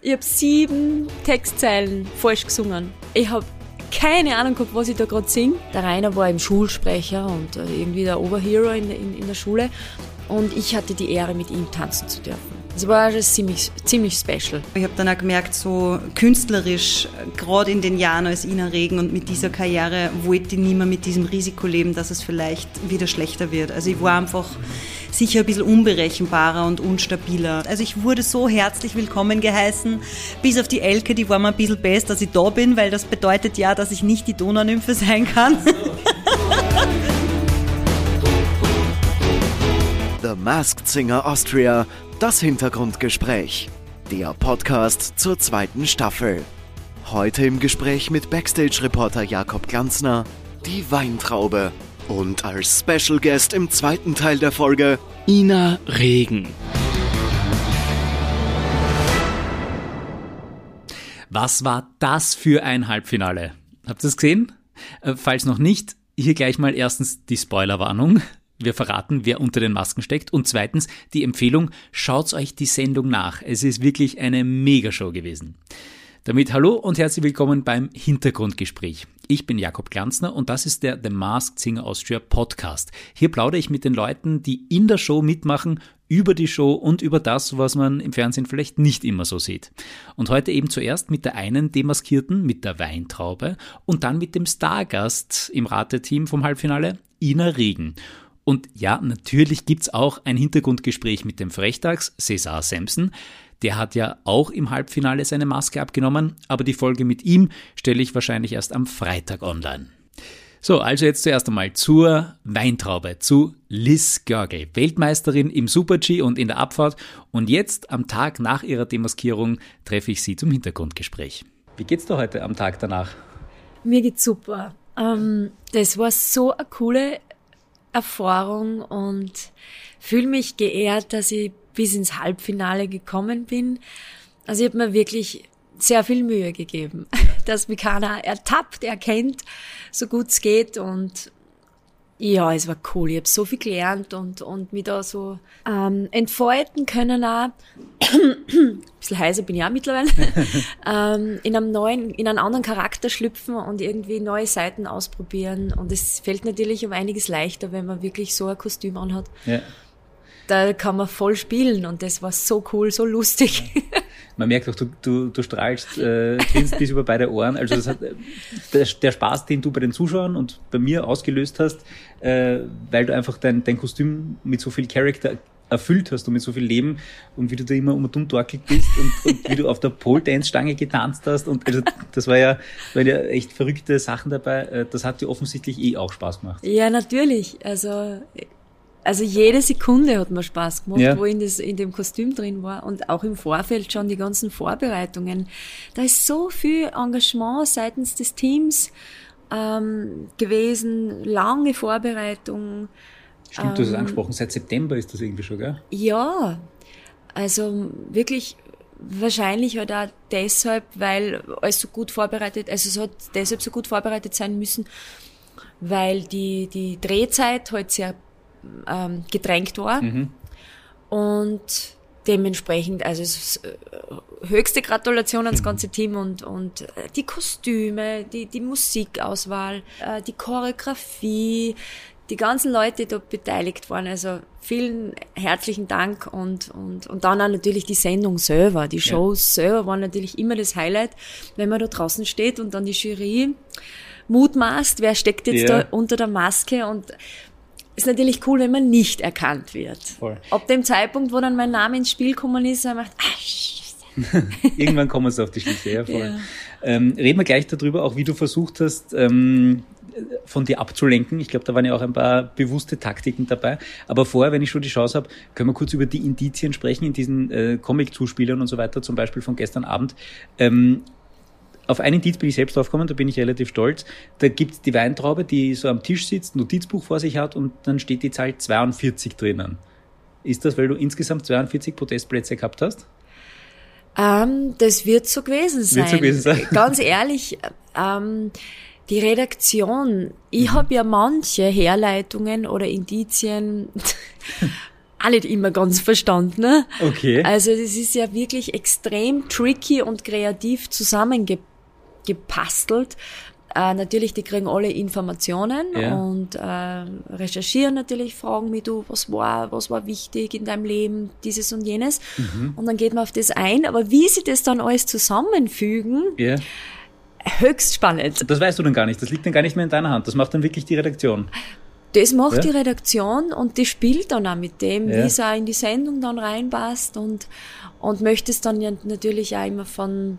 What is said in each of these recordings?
Ich habe sieben Textzeilen falsch gesungen. Ich habe keine Ahnung gehabt, was ich da gerade singe. Der Rainer war eben Schulsprecher und äh, irgendwie der Oberhero in, in, in der Schule. Und ich hatte die Ehre, mit ihm tanzen zu dürfen. Das war alles ziemlich, ziemlich special. Ich habe dann auch gemerkt, so künstlerisch, gerade in den Jahren als Ina Regen und mit dieser Karriere, wollte ich nicht mehr mit diesem Risiko leben, dass es vielleicht wieder schlechter wird. Also ich war einfach sicher ein bisschen unberechenbarer und unstabiler. Also ich wurde so herzlich willkommen geheißen, bis auf die Elke, die war mir ein bisschen best, dass ich da bin, weil das bedeutet ja, dass ich nicht die Donaunymphe sein kann. The Masked Singer Austria, das Hintergrundgespräch. Der Podcast zur zweiten Staffel. Heute im Gespräch mit Backstage-Reporter Jakob Glanzner, die Weintraube. Und als Special Guest im zweiten Teil der Folge Ina Regen. Was war das für ein Halbfinale? Habt ihr es gesehen? Äh, falls noch nicht, hier gleich mal erstens die Spoilerwarnung. Wir verraten, wer unter den Masken steckt. Und zweitens die Empfehlung, schaut euch die Sendung nach. Es ist wirklich eine Megashow gewesen. Damit hallo und herzlich willkommen beim Hintergrundgespräch. Ich bin Jakob Glanzner und das ist der The Masked Singer Austria Podcast. Hier plaudere ich mit den Leuten, die in der Show mitmachen, über die Show und über das, was man im Fernsehen vielleicht nicht immer so sieht. Und heute eben zuerst mit der einen Demaskierten, mit der Weintraube und dann mit dem Stargast im Rateteam vom Halbfinale, Ina Regen. Und ja, natürlich gibt's auch ein Hintergrundgespräch mit dem Frechtags, Cesar Sampson. Der hat ja auch im Halbfinale seine Maske abgenommen, aber die Folge mit ihm stelle ich wahrscheinlich erst am Freitag online. So, also jetzt zuerst einmal zur Weintraube, zu Liz Görgel, Weltmeisterin im Super-G und in der Abfahrt. Und jetzt, am Tag nach ihrer Demaskierung, treffe ich sie zum Hintergrundgespräch. Wie geht's dir heute am Tag danach? Mir geht's super. Ähm, das war so eine coole Erfahrung und fühle mich geehrt, dass ich bis ins Halbfinale gekommen bin. Also ich habe mir wirklich sehr viel Mühe gegeben, dass mich keiner ertappt, erkennt, so gut es geht und ja, es war cool. Ich habe so viel gelernt und, und mich da so ähm, entfalten können auch. Ein bisschen heiser bin ich auch mittlerweile. ähm, in einem neuen, in einen anderen Charakter schlüpfen und irgendwie neue Seiten ausprobieren. Und es fällt natürlich um einiges leichter, wenn man wirklich so ein Kostüm anhat. Ja. Da kann man voll spielen und das war so cool, so lustig. Man merkt auch, du, du, du strahlst, äh, grinst bis über beide Ohren. Also das hat, der, der Spaß, den du bei den Zuschauern und bei mir ausgelöst hast, äh, weil du einfach dein, dein Kostüm mit so viel Charakter erfüllt hast und mit so viel Leben und wie du da immer um und um bist und, und wie du auf der Pole Dance Stange getanzt hast und also das war ja, waren ja echt verrückte Sachen dabei. Äh, das hat dir offensichtlich eh auch Spaß gemacht. Ja, natürlich. Also also jede Sekunde hat mir Spaß gemacht, ja. wo ich in, das, in dem Kostüm drin war und auch im Vorfeld schon die ganzen Vorbereitungen. Da ist so viel Engagement seitens des Teams ähm, gewesen, lange Vorbereitung. Stimmt, ähm, du hast es ähm, angesprochen, seit September ist das irgendwie schon, gell? Ja, also wirklich wahrscheinlich halt auch deshalb, weil alles so gut vorbereitet, also es hat deshalb so gut vorbereitet sein müssen, weil die, die Drehzeit halt sehr ähm, gedrängt war. Mhm. Und dementsprechend, also äh, höchste Gratulation ans ganze Team und, und äh, die Kostüme, die, die Musikauswahl, äh, die Choreografie, die ganzen Leute, die da beteiligt waren. Also vielen herzlichen Dank und, und, und dann auch natürlich die Sendung selber. Die Shows ja. selber waren natürlich immer das Highlight, wenn man da draußen steht und dann die Jury mutmaßt, wer steckt jetzt ja. da unter der Maske und ist natürlich cool, wenn man nicht erkannt wird. Voll. Ab dem Zeitpunkt, wo dann mein Name ins Spiel gekommen ist, er macht, ah. Irgendwann kommen sie auf die Schlüsse, ja, voll. Ja. Ähm, reden wir gleich darüber, auch wie du versucht hast, ähm, von dir abzulenken. Ich glaube, da waren ja auch ein paar bewusste Taktiken dabei. Aber vorher, wenn ich schon die Chance habe, können wir kurz über die Indizien sprechen in diesen äh, Comic-Zuspielern und so weiter, zum Beispiel von gestern Abend. Ähm, auf einen Indiz bin ich selbst draufgekommen, da bin ich relativ stolz. Da gibt's die Weintraube, die so am Tisch sitzt, ein Notizbuch vor sich hat und dann steht die Zahl 42 drinnen. Ist das, weil du insgesamt 42 Podestplätze gehabt hast? Ähm, das wird so gewesen sein. Wird so gewesen sein. Ganz ehrlich, ähm, die Redaktion, ich mhm. habe ja manche Herleitungen oder Indizien auch nicht immer ganz verstanden. Ne? Okay. Also das ist ja wirklich extrem tricky und kreativ zusammengepastelt. Äh, natürlich, die kriegen alle Informationen Ja. und äh, recherchieren natürlich, fragen mich, du, was war, was war wichtig in deinem Leben, dieses und jenes. Mhm. Und dann geht man auf das ein. Aber wie sie das dann alles zusammenfügen, Ja. höchst spannend. Das weißt du dann gar nicht. Das liegt dann gar nicht mehr in deiner Hand. Das macht dann wirklich die Redaktion. Das macht Ja. die Redaktion und die spielt dann auch mit dem, wie es auch in die Sendung dann reinpasst und, und möchte es dann ja natürlich auch immer von,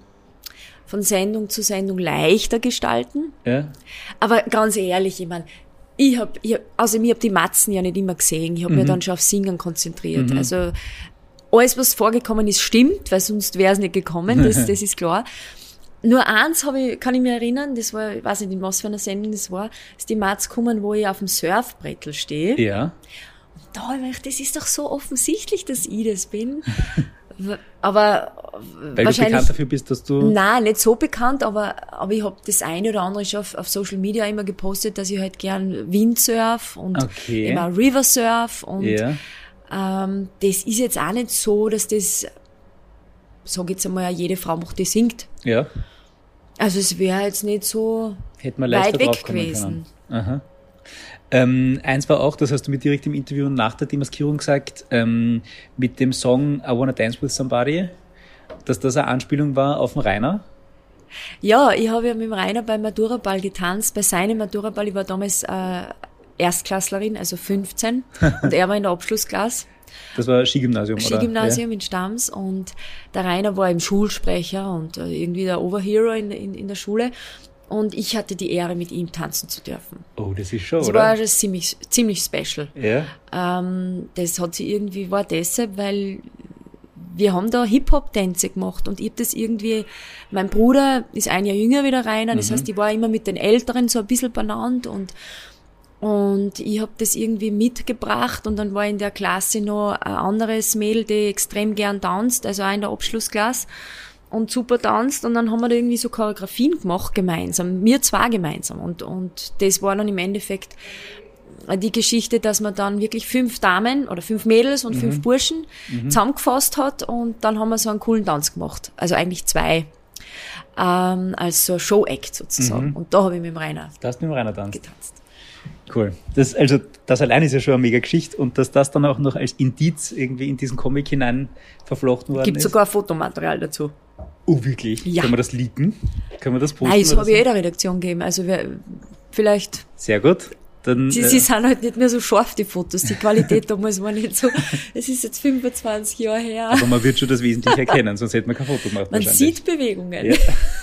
von Sendung zu Sendung leichter gestalten. Ja. Aber ganz ehrlich, ich meine, ich hab, ich hab, also ich hab die Matzen ja nicht immer gesehen. Ich habe Mhm. mich dann schon auf Singen konzentriert. Also alles, was vorgekommen ist, stimmt, weil sonst wäre es nicht gekommen, das, das ist klar. Nur eins habe ich, kann ich mir erinnern, das war, ich weiß nicht, in was für einer Sendung das war, ist die Matz gekommen, wo ich auf dem Surfbrettel stehe. Ja. Da hab ich gedacht, das ist doch so offensichtlich, dass ich das bin. aber Weil du wahrscheinlich bekannt dafür bist, dass du. Nein, nicht so bekannt, aber, aber ich habe das eine oder andere schon auf, auf Social Media immer gepostet, dass ich halt gern Windsurf und Okay. auch Riversurf und Ja. ähm, das ist jetzt auch nicht so, dass das, sag jetzt einmal, jede Frau macht, die singt. Ja. Also es wäre jetzt nicht so weit weg gewesen. können. Aha. Ähm, eins war auch, das hast du mir direkt im Interview nach der Demaskierung gesagt, ähm, mit dem Song I Wanna Dance With Somebody, dass das eine Anspielung war auf den Rainer. Ja, ich habe ja mit dem Rainer beim Maturaball getanzt, bei seinem Maturaball. Ich war damals äh, Erstklasslerin, also 15, und er war in der Abschlussklasse. Das war Skigymnasium, oder? Skigymnasium in Stams und der Rainer war eben Schulsprecher und äh, irgendwie der Overhero in, in, in der Schule. Und ich hatte die Ehre, mit ihm tanzen zu dürfen. Oh, das ist schon, Das oder? war das ziemlich, ziemlich special. ja. Ähm, das hat sie irgendwie, war deshalb, weil wir haben da Hip-Hop-Tänze gemacht und ich hab das irgendwie, mein Bruder ist ein Jahr jünger wie der Rainer, das heißt, ich war immer mit den Älteren so ein bisschen benannt und und ich hab das irgendwie mitgebracht und dann war in der Klasse noch ein anderes Mädel, die extrem gern tanzt, also auch in der Abschlussklasse und super tanzt und dann haben wir da irgendwie so Choreografien gemacht gemeinsam, wir zwei gemeinsam und, und das war dann im Endeffekt die Geschichte, dass man dann wirklich fünf Damen oder fünf Mädels und fünf Burschen zusammengefasst hat und dann haben wir so einen coolen Tanz gemacht. Also eigentlich zwei. Ähm, als so Show-Act sozusagen. Und da habe ich mit dem Rainer Da hast du mit dem Rainer tanzt. getanzt. Cool. Das, also, das allein ist ja schon eine mega Geschichte und dass das dann auch noch als Indiz irgendwie in diesen Comic hinein verflochten worden Gibt ist. sogar Fotomaterial dazu. Oh, wirklich? Ja. Können wir das leaken? Können wir das posten? Nein, das habe ich eh der Redaktion gegeben. Also wir, vielleicht, Sehr gut. Dann, sie, äh, sie sind halt nicht mehr so scharf, die Fotos. Die Qualität damals war nicht so. Es ist jetzt 25 Jahre her. aber man wird schon das Wesentliche erkennen, sonst hätte man kein Foto gemacht. Man sieht Bewegungen. Ja.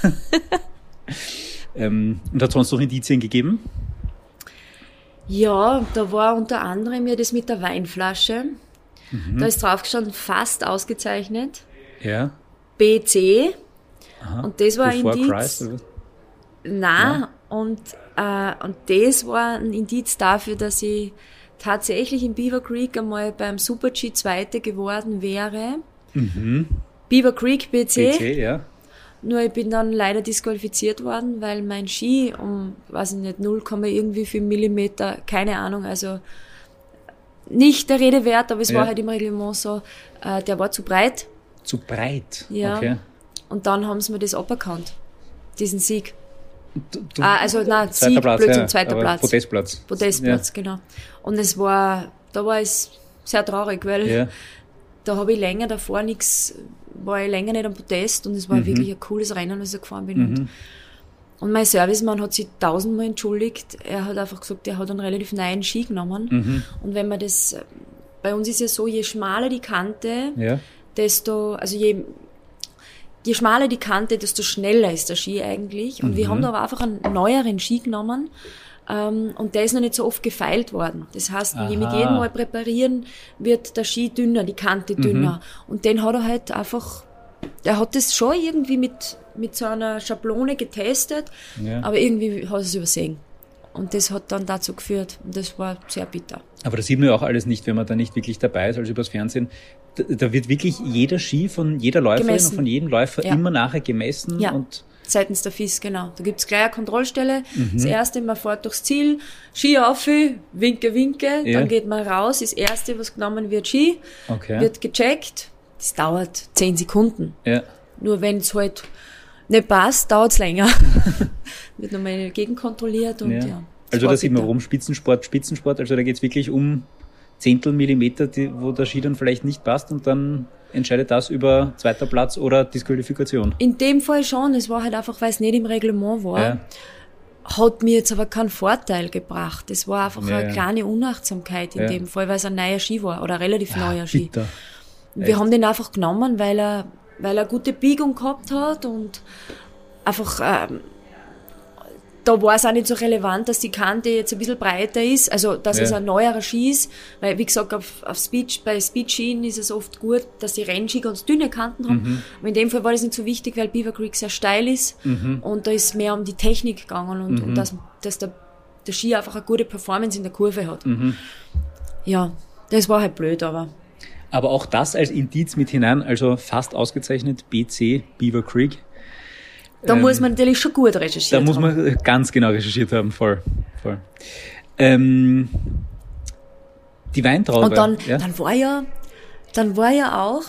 ähm, und hat sonst noch Indizien gegeben? Ja, da war unter anderem ja das mit der Weinflasche. Mhm. Da ist draufgestanden, fast ausgezeichnet. Ja. BC. Und das war ein Indiz. Christ? Nein, und, äh, und das war ein Indiz dafür, dass ich tatsächlich in Beaver Creek einmal beim Super G Zweite geworden wäre. Beaver Creek BC, PC, ja. nur ich bin dann leider disqualifiziert worden, weil mein Ski um, weiß ich nicht, 0, irgendwie viel Millimeter, keine Ahnung, also nicht der Rede wert, aber es Ja. war halt im Reglement so, äh, der war zu breit Zu breit. Ja. Okay. und dann haben sie mir das aberkannt, diesen Sieg. Du, du, Ah, also nein, zweiter Sieg, Platz, Blödsinn, ja, zweiter Platz. Podestplatz. Podestplatz, genau. Und es war, da war es sehr traurig, weil Ja. ja. da habe ich länger davor nichts, war ich länger nicht am Podest und es war wirklich ein cooles Rennen, als ich gefahren bin. Und, und mein Servicemann hat sich tausendmal entschuldigt. Er hat einfach gesagt, er hat einen relativ neuen Ski genommen. Und wenn man das, bei uns ist ja so, je schmaler die Kante, Ja. Desto, also je, je schmaler die Kante, desto schneller ist der Ski eigentlich. Und wir haben da aber einfach einen neueren Ski genommen. Ähm, und der ist noch nicht so oft gefeilt worden. Das heißt, je mit Aha. jedem Mal präparieren, wird der Ski dünner, die Kante dünner. Und den hat er halt einfach, der hat das schon irgendwie mit, mit so einer Schablone getestet, Ja. aber irgendwie hat er es übersehen. Und das hat dann dazu geführt. Und das war sehr bitter. Aber das sieht man ja auch alles nicht, wenn man da nicht wirklich dabei ist, also übers Fernsehen. Da, wird wirklich jeder Ski von jeder Läuferin Gemessen. und von jedem Läufer Ja. immer nachher gemessen Ja. und Seitens der FIS, genau. Da gibt's gleich eine Kontrollstelle. Das erste, man fährt durchs Ziel, Ski auf, winke, winke, Ja. dann geht man raus. Das erste, was genommen wird, Ski, Okay. wird gecheckt. Das dauert zehn Sekunden. ja. Nur wenn es halt nicht passt, dauert's länger. wird nochmal gegenkontrolliert und ja. ja. Also da sieht man Sportbitter. rum, Spitzensport, Spitzensport, also da geht's wirklich um Zehntel Millimeter, die, wo der Ski dann vielleicht nicht passt und dann entscheidet das über zweiter Platz oder Disqualifikation. In dem Fall schon. Es war halt einfach, weil es nicht im Reglement war. Ja. Hat mir jetzt aber keinen Vorteil gebracht. Es war einfach Ja, eine ja. kleine Unachtsamkeit in dem Fall, weil es ein neuer Ski war oder ein relativ neuer Ski. Bitter. Wir Echt? haben den einfach genommen, weil er, weil er eine gute Biegung gehabt hat und einfach, ähm, da war es auch nicht so relevant, dass die Kante jetzt ein bisschen breiter ist, also dass Ja. es ein neuerer Ski ist, weil wie gesagt, auf, auf Speed, bei Speedskien ist es oft gut, dass die Rennski ganz dünne Kanten haben. Mhm. Aber in dem Fall war das nicht so wichtig, weil Beaver Creek sehr steil ist Mhm. und da ist mehr um die Technik gegangen und, und dass, dass der, der Ski einfach eine gute Performance in der Kurve hat. Mhm. Ja, das war halt blöd, aber Aber auch das als Indiz mit hinein, also fast ausgezeichnet, BC, Beaver Creek. Da Ähm, muss man natürlich schon gut recherchieren. Da muss man ganz genau recherchiert haben, voll. voll. Ähm, die Weintraube. Und dann, ja? dann war ja, dann war ja auch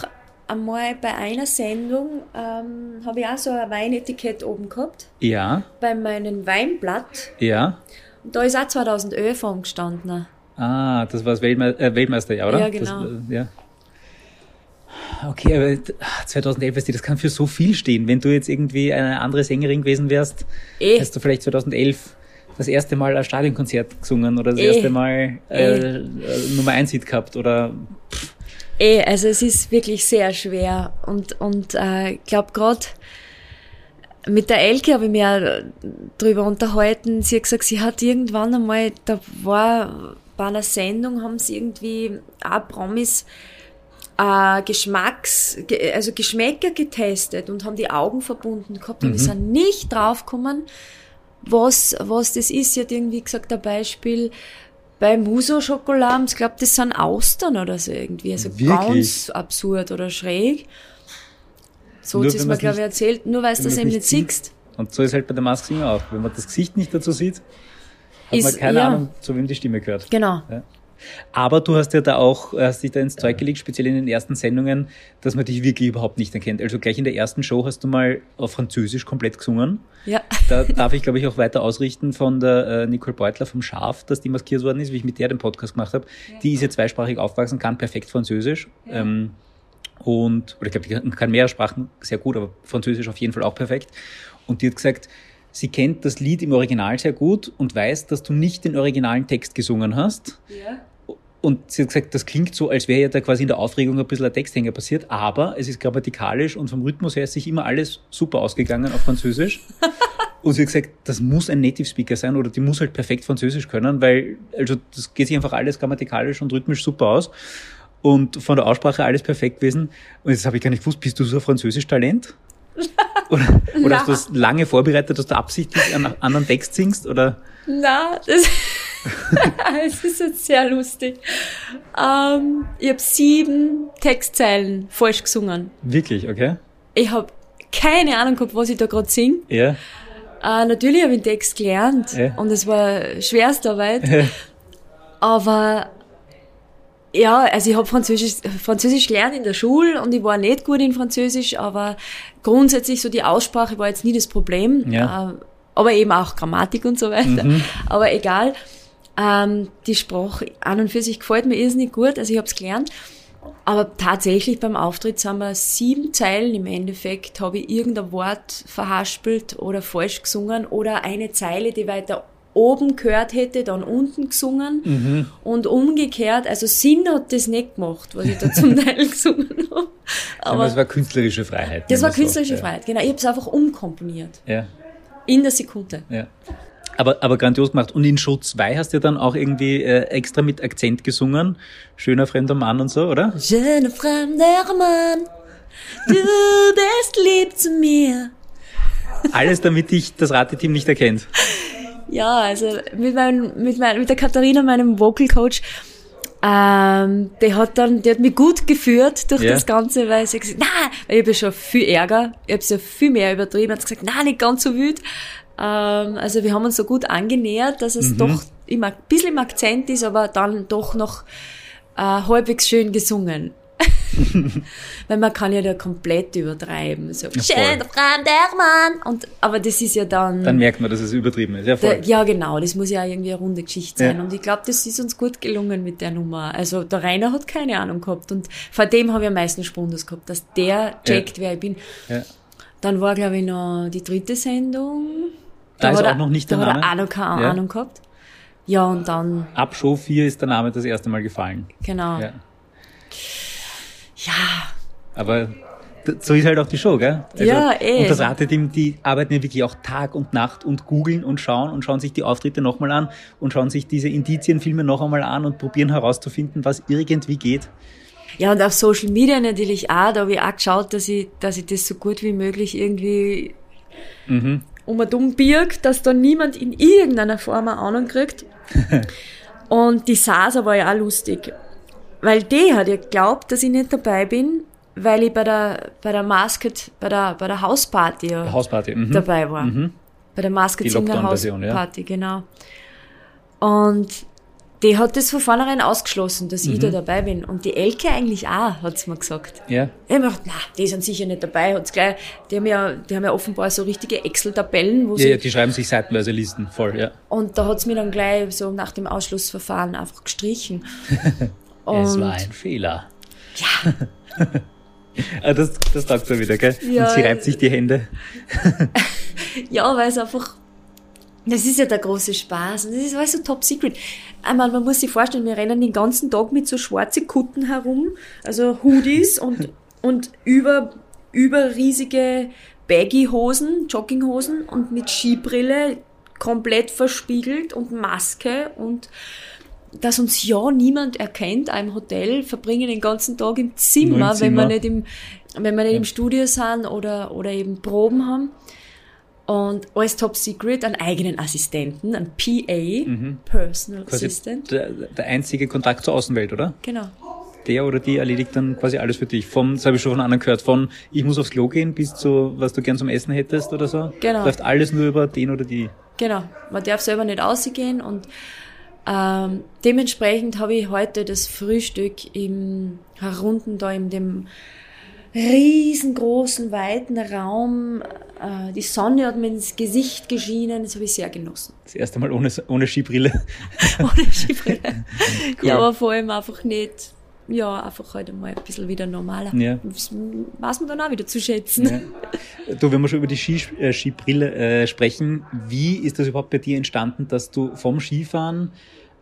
einmal bei einer Sendung, ähm, habe ich auch so ein Weinetikett oben gehabt, ja, bei meinem Weinblatt. ja. Und da ist auch 2011 angestanden. Ah, das war das Weltme äh, Weltmeisterjahr, oder? Ja, genau. Das, äh, ja. Okay, aber ah, 2011, weißt du, das kann für so viel stehen. Wenn du jetzt irgendwie eine andere Sängerin gewesen wärst, Eh. hast du vielleicht 2011 das erste Mal ein Stadionkonzert gesungen oder das Eh. erste Mal äh, äh, Nummer 1 Hit gehabt oder Eh, also es ist wirklich sehr schwer. Und, und äh, ich glaube gerade mit der Elke habe ich mich auch drüber unterhalten. Sie hat gesagt, sie hat irgendwann einmal, da war bei einer Sendung, haben sie irgendwie auch Promis äh, Geschmacks, ge- also Geschmäcker getestet und haben die Augen verbunden gehabt und wir sind nicht draufgekommen, was, was das ist. Sie hat irgendwie gesagt, ein Beispiel, bei Muso Schokolade, ich glaube, das sind Austern oder so irgendwie. Also Wirklich? ganz absurd oder schräg. So hat es mir, glaube ich, erzählt, nur weil du wenn das eben nicht siehst. Und so ist halt bei der Mask Singer auch. Wenn man das Gesicht nicht dazu sieht, hat Ist- man keine ja. Ahnung, zu wem die Stimme gehört. Genau. Ja. Aber du hast ja da auch, hast dich da ins Zeug gelegt, speziell in den ersten Sendungen, dass man dich wirklich überhaupt nicht erkennt. Also gleich in der ersten Show hast du mal auf Französisch komplett gesungen. Ja. Da darf ich, glaube ich, auch weiter ausrichten von der äh, Nicole Beutler vom Schaf, dass die maskiert worden ist, wie ich mit der den Podcast gemacht habe. Die ist ja zweisprachig aufgewachsen, kann perfekt Französisch. Ähm, und, oder ich glaube, die kann mehrere Sprachen sehr gut, aber Französisch auf jeden Fall auch perfekt. Und die hat gesagt, sie kennt das Lied im Original sehr gut und weiß, dass du nicht den originalen Text gesungen hast. ja. Und sie hat gesagt, das klingt so, als wäre ja da quasi in der Aufregung ein bisschen ein Texthänger passiert, aber es ist grammatikalisch und vom Rhythmus her ist sich immer alles super ausgegangen auf Französisch. und sie hat gesagt, das muss ein Native Speaker sein oder die muss halt perfekt Französisch können, weil, also das geht sich einfach alles grammatikalisch und rhythmisch super aus. Und von der Aussprache alles perfekt gewesen. Und jetzt habe ich gar nicht gewusst, bist du so ein Französisch-Talent? Oder, oder hast du das lange vorbereitet, dass du absichtlich einen anderen Text singst? Oder? Na, das, es ist jetzt sehr lustig. Ähm, ich habe sieben Textzeilen falsch gesungen. Wirklich, okay? Ich habe keine Ahnung gehabt, was ich da gerade sing. Ja. Äh, natürlich habe ich den Text gelernt Ja. und es war Schwerstarbeit. Aber ja, also ich habe Französisch, Französisch gelernt in der Schule und ich war nicht gut in Französisch, aber grundsätzlich so die Aussprache war jetzt nie das Problem. Ja. Äh, aber eben auch Grammatik und so weiter. Aber egal. Ähm, die Sprache an und für sich gefällt mir irrsinnig gut, also ich habe es gelernt. Aber tatsächlich beim Auftritt sind wir sieben Zeilen im Endeffekt, habe ich irgendein Wort verhaspelt oder falsch gesungen oder eine Zeile, die weiter oben gehört hätte, dann unten gesungen und umgekehrt. Also Sinn hat das nicht gemacht, was ich da zum Teil gesungen habe. Aber das war künstlerische Freiheit. das war künstlerische Ja. Freiheit, genau. Ich habe es einfach umkomponiert. Ja, In der Sekunde. ja. Aber, aber grandios gemacht. Und in Show 2 hast du ja dann auch irgendwie äh, extra mit Akzent gesungen. Schöner fremder Mann und so, oder? Schöne fremder Mann, du bist lieb zu mir. Alles, damit dich das Rateteam nicht erkennt. Ja, also mit, meinem, mit, mein, mit der Katharina, meinem Vocal Coach, ähm, der hat dann, der hat mich gut geführt durch Ja. das Ganze, weil sie gesagt, nein, ich habe ja schon viel Ärger, ich habe ja viel mehr übertrieben, hat gesagt, nein, nicht ganz so wild. Ähm, also wir haben uns so gut angenähert, dass es doch immer ein bisschen im Akzent ist, aber dann doch noch äh, halbwegs schön gesungen. Weil man kann ja da komplett übertreiben. So, voll. schön, der fremder Mann. Und, aber das ist ja dann, Dann merkt man, dass es übertrieben ist. Ja, der, voll. ja genau, das muss ja auch irgendwie eine runde Geschichte sein. Ja. Und ich glaube, das ist uns gut gelungen mit der Nummer. Also der Rainer hat keine Ahnung gehabt. Und vor dem habe ich am meisten Spundus gehabt, dass der checkt, wer ich bin. Ja. Dann war, glaube ich, noch die dritte Sendung. Da ist hat auch er- noch nicht da der hat er Name? auch noch keine Ja. Ahnung gehabt. Ja, und dann, Ab Show 4 ist der Name das erste Mal gefallen. genau. Ja. Aber so ist halt auch die Show, gell? Also, Ja, eh. Und das Rateteam, die arbeiten ja wirklich auch Tag und Nacht und googeln und schauen und schauen sich die Auftritte nochmal an und schauen sich diese Indizienfilme noch einmal an und probieren herauszufinden, was irgendwie geht. Ja, und auf Social Media natürlich auch, da habe ich auch geschaut, dass ich, dass ich das so gut wie möglich irgendwie Mhm. um und um birg, dass da niemand in irgendeiner Form eine Ahnung kriegt. und die Sasa war ja auch lustig, weil die hat ja geglaubt, dass ich nicht dabei bin, weil ich bei der, bei der Masked, bei der, bei der Hausparty ja Hausparty. Mhm. dabei war. Bei der Masked Singer Lockdown-Version, ja. Hausparty, genau. Und die hat das von vornherein ausgeschlossen, dass Mhm. ich da dabei bin. Und die Elke eigentlich auch, hat's mir gesagt. Ja. Ich hab mir gedacht, na, die sind sicher nicht dabei. Hat's gleich, die haben ja, die haben ja offenbar so richtige Excel-Tabellen, wo Ja, sie, ja, die schreiben sich seitenweise Listen voll, ja. und da hat's mir dann gleich so nach dem Ausschlussverfahren einfach gestrichen. es Und- war ein Fehler. Ja. ah, das, das taugt mir wieder, gell? Ja. Und sie reibt sich die Hände. Ja, weil es einfach, das ist ja der große Spaß und das ist alles so top secret. Einmal, man muss sich vorstellen, wir rennen den ganzen Tag mit so schwarze Kutten herum, also Hoodies und, und über, über riesige Baggy-Hosen, Jogginghosen und mit Skibrille komplett verspiegelt und Maske und dass uns ja niemand erkennt, im Hotel, verbringen den ganzen Tag im Zimmer, im wenn wir Zimmer. nicht im, wenn wir nicht im Studio sind oder, oder eben Proben haben. Und alles top secret, einen eigenen Assistenten, einen PA, Personal Mhm. Quasi Assistant. der, der einzige Kontakt zur Außenwelt, oder? Genau. Der oder die erledigt dann quasi alles für dich. Vom, das habe ich schon von anderen gehört, von ich muss aufs Klo gehen bis zu was du gern zum Essen hättest oder so. Genau. Läuft alles nur über den oder die. Genau. Man darf selber nicht ausgehen und ähm, dementsprechend habe ich heute das Frühstück im herunten da in dem riesengroßen, weiten Raum. Äh, die Sonne hat mir ins Gesicht geschienen, das habe ich sehr genossen. Das erste Mal ohne, ohne Skibrille. Ohne Skibrille. Ja, aber vor allem einfach nicht, ja, einfach heute mal ein bisschen wieder normaler. Ja. Das weiß man dann auch wieder zu schätzen. Ja. Du, wenn wir schon über die Ski, äh, Skibrille äh, sprechen, wie ist das überhaupt bei dir entstanden, dass du vom Skifahren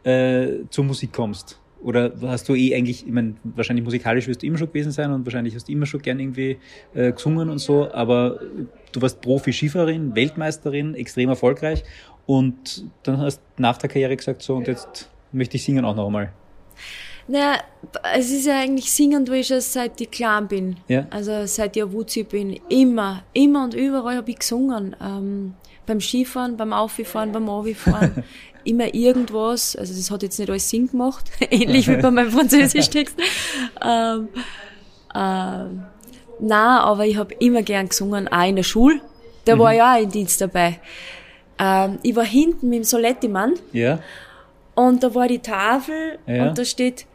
äh, zur Musik kommst? Oder hast du eh eigentlich, ich meine, wahrscheinlich musikalisch wirst du immer schon gewesen sein und wahrscheinlich hast du immer schon gern irgendwie äh, gesungen und so, aber du warst Profi-Skifahrerin, Weltmeisterin, extrem erfolgreich und dann hast du nach der Karriere gesagt, so und jetzt möchte ich singen auch noch einmal. Naja, es ist ja eigentlich singen, tue ich schon seit ich klein bin. Ja. Also seit ich ein Wutzi bin. Immer, immer und überall habe ich gesungen. Ähm, beim Skifahren, beim Auffahren, beim Auffahren. immer irgendwas. Also das hat jetzt nicht alles Sinn gemacht. Ähnlich wie bei meinem Französischtext. ähm, ähm, na, aber ich habe immer gern gesungen, auch in der Schule. Da war ich auch in Dienst dabei. Ähm, ich war hinten mit dem Soletti-Mann. Ja? Und da war die Tafel Ja. und da steht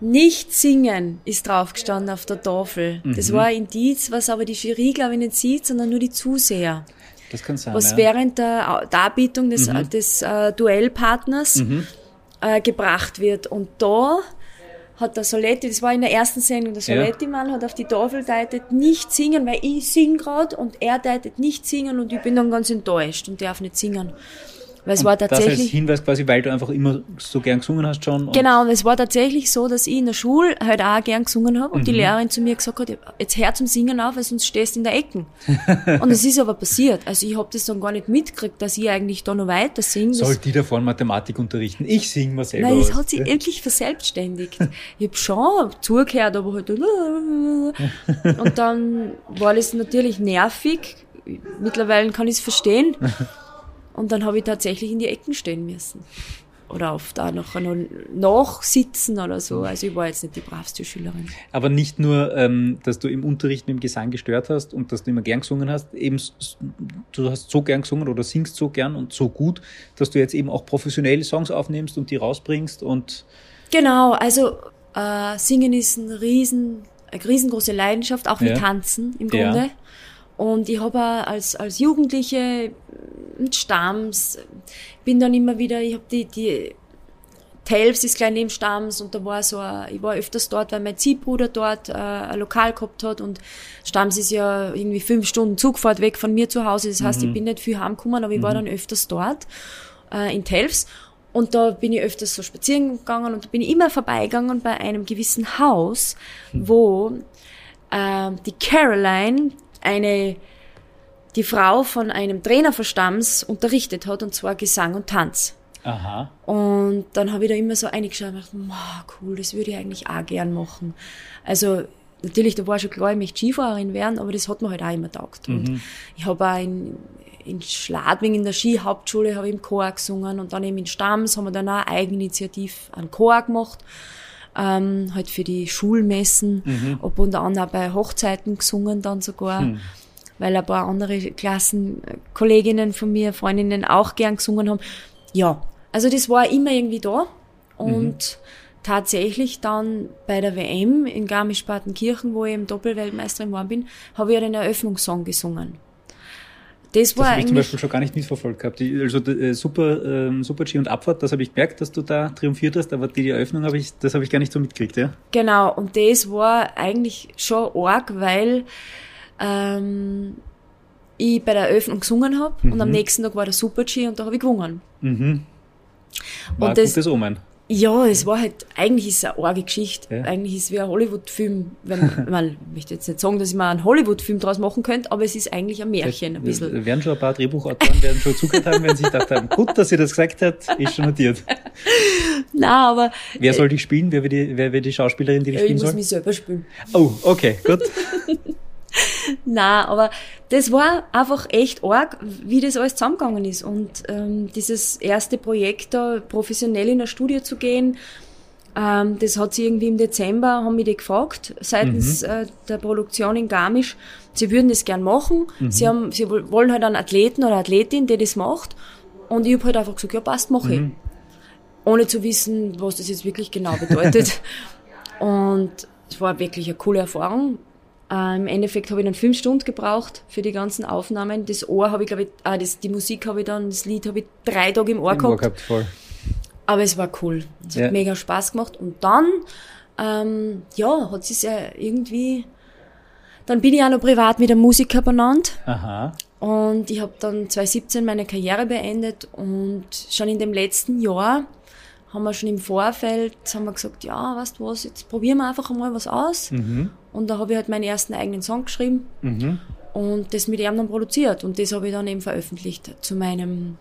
nicht singen ist drauf gestanden auf der Tafel. Das war ein Indiz, was aber die Jury, glaube ich, nicht sieht, sondern nur die Zuseher. Das kann sein. Was ja. während der Darbietung des, des äh, Duellpartners äh, gebracht wird. Und da hat der Soletti, das war in der ersten Sendung, der Ja. Soletti-Mann hat auf die Tafel deutet, nicht singen, weil ich sing grad und er deutet nicht singen und ich bin dann ganz enttäuscht und darf nicht singen. Weil es war Das als tatsächlich... Hinweis quasi, weil du einfach immer so gern gesungen hast schon. und- Genau, und es war tatsächlich so, dass ich in der Schule halt auch gern gesungen habe und Mhm. die Lehrerin zu mir gesagt hat, jetzt hör zum Singen auf, weil sonst stehst du in der Ecke. und es ist aber passiert. Also ich habe das dann gar nicht mitgekriegt, dass ich eigentlich da noch weiter singe. Soll die da vorne Mathematik unterrichten? Ich sing mal selber. Nein, das was. hat sich endlich verselbstständigt. Ich hab schon zugehört, aber halt... Und dann war das natürlich nervig. Mittlerweile kann ich es verstehen. Und dann habe ich tatsächlich in die Ecken stehen müssen. oder oft auch noch, noch nachsitzen oder so. Also ich war jetzt nicht die bravste Schülerin. Aber nicht nur, ähm, dass du im Unterricht mit dem Gesang gestört hast und dass du immer gern gesungen hast, eben du hast so gern gesungen oder singst so gern und so gut, dass du jetzt eben auch professionelle Songs aufnimmst und die rausbringst und Genau, also äh, Singen ist ein riesen, eine riesengroße Leidenschaft, auch wie ja. Tanzen im Grunde. Ja. Und ich habe als, als Jugendliche mit Stamms, bin dann immer wieder, ich habe die, die Telfs ist gleich neben Stamms und da war so, ein, ich war öfters dort, weil mein Ziehbruder dort äh, ein Lokal gehabt hat und Stamms ist ja irgendwie fünf Stunden Zugfahrt weg von mir zu Hause. Das heißt, mhm. ich bin nicht viel heimgekommen, aber ich mhm. war dann öfters dort äh, in Telfs und da bin ich öfters so spazieren gegangen und da bin ich immer vorbeigegangen bei einem gewissen Haus, wo äh, die Caroline, eine, die Frau von einem Trainer von Stamms, unterrichtet hat, und zwar Gesang und Tanz. Aha. Und dann habe ich da immer so eingeschaut und dachte, cool, das würde ich eigentlich auch gern machen. Also natürlich, da war schon klar, ich möchte Skifahrerin werden, aber das hat mir halt auch immer taugt. Mhm. Und ich habe auch in, in Schladwing in der Skihauptschule habe ich im Chor gesungen und dann eben in Stamms haben wir dann auch eigeninitiativ einen Chor gemacht. Ähm, halt für die Schulmessen, mhm. ob und an auch bei Hochzeiten gesungen dann sogar, mhm. weil ein paar andere Klassenkolleginnen von mir, Freundinnen auch gern gesungen haben. Ja, also das war immer irgendwie da und mhm. tatsächlich dann bei der WM in Garmisch-Partenkirchen, wo ich eben Doppelweltmeisterin geworden bin, habe ich ja den Eröffnungssong gesungen. Das das habe ich zum Beispiel schon gar nicht mitverfolgt gehabt. Also äh, Super, ähm, Super G und Abfahrt, das habe ich gemerkt, dass du da triumphiert hast, aber die, Eröffnung habe ich, das habe ich gar nicht so mitgekriegt, ja? Genau, und das war eigentlich schon arg, weil ähm, ich bei der Eröffnung gesungen habe mhm. und am mhm. nächsten Tag war der Super G und da habe ich gewonnen. Mhm. War und das, gutes Omen. Ja, es war halt, eigentlich ist es eine arge Geschichte. Ja. Eigentlich ist es wie ein Hollywood-Film. Wenn, man, ich möchte jetzt nicht sagen, dass ich mal einen Hollywood-Film draus machen könnte, aber es ist eigentlich ein Märchen, ein bisschen. Werden schon ein paar Drehbuchautoren werden schon zugehört haben, wenn sie gedacht haben, gut, dass sie das gesagt hat, ist schon notiert. Na, aber. Wer soll dich spielen? Wer wird die, wer wird die Schauspielerin, die dich spielen soll? Ich muss mich selber spielen. Oh, okay, gut. Na, aber das war einfach echt arg, wie das alles zusammengegangen ist. Und ähm, dieses erste Projekt da professionell in der Studie zu gehen, ähm, das hat sie irgendwie im Dezember, haben mich die gefragt, seitens mhm. äh, der Produktion in Garmisch, sie würden das gern machen. Mhm. Sie, haben, sie wollen halt einen Athleten oder Athletin, der das macht. Und ich habe halt einfach gesagt, ja passt, mache ich. Mhm. Ohne zu wissen, was das jetzt wirklich genau bedeutet. und es war wirklich eine coole Erfahrung. Äh, Im Endeffekt habe ich dann fünf Stunden gebraucht für die ganzen Aufnahmen. Das Ohr habe ich, glaube ich, ah, das, die Musik habe ich dann, das Lied habe ich drei Tage im Ohr Im gehabt. Ohr gehabt voll. Aber es war cool. Es ja. hat mega Spaß gemacht. Und dann, ähm, ja, hat es ja irgendwie, dann bin ich auch noch privat mit einem Musiker benannt. Aha. Und ich habe dann 2017 meine Karriere beendet und schon in dem letzten Jahr haben wir schon im Vorfeld haben wir gesagt, ja, weißt du was, jetzt probieren wir einfach mal was aus. Mhm. Und da habe ich halt meinen ersten eigenen Song geschrieben mhm. und das mit ihm dann produziert. Und das habe ich dann eben veröffentlicht. Zu meinem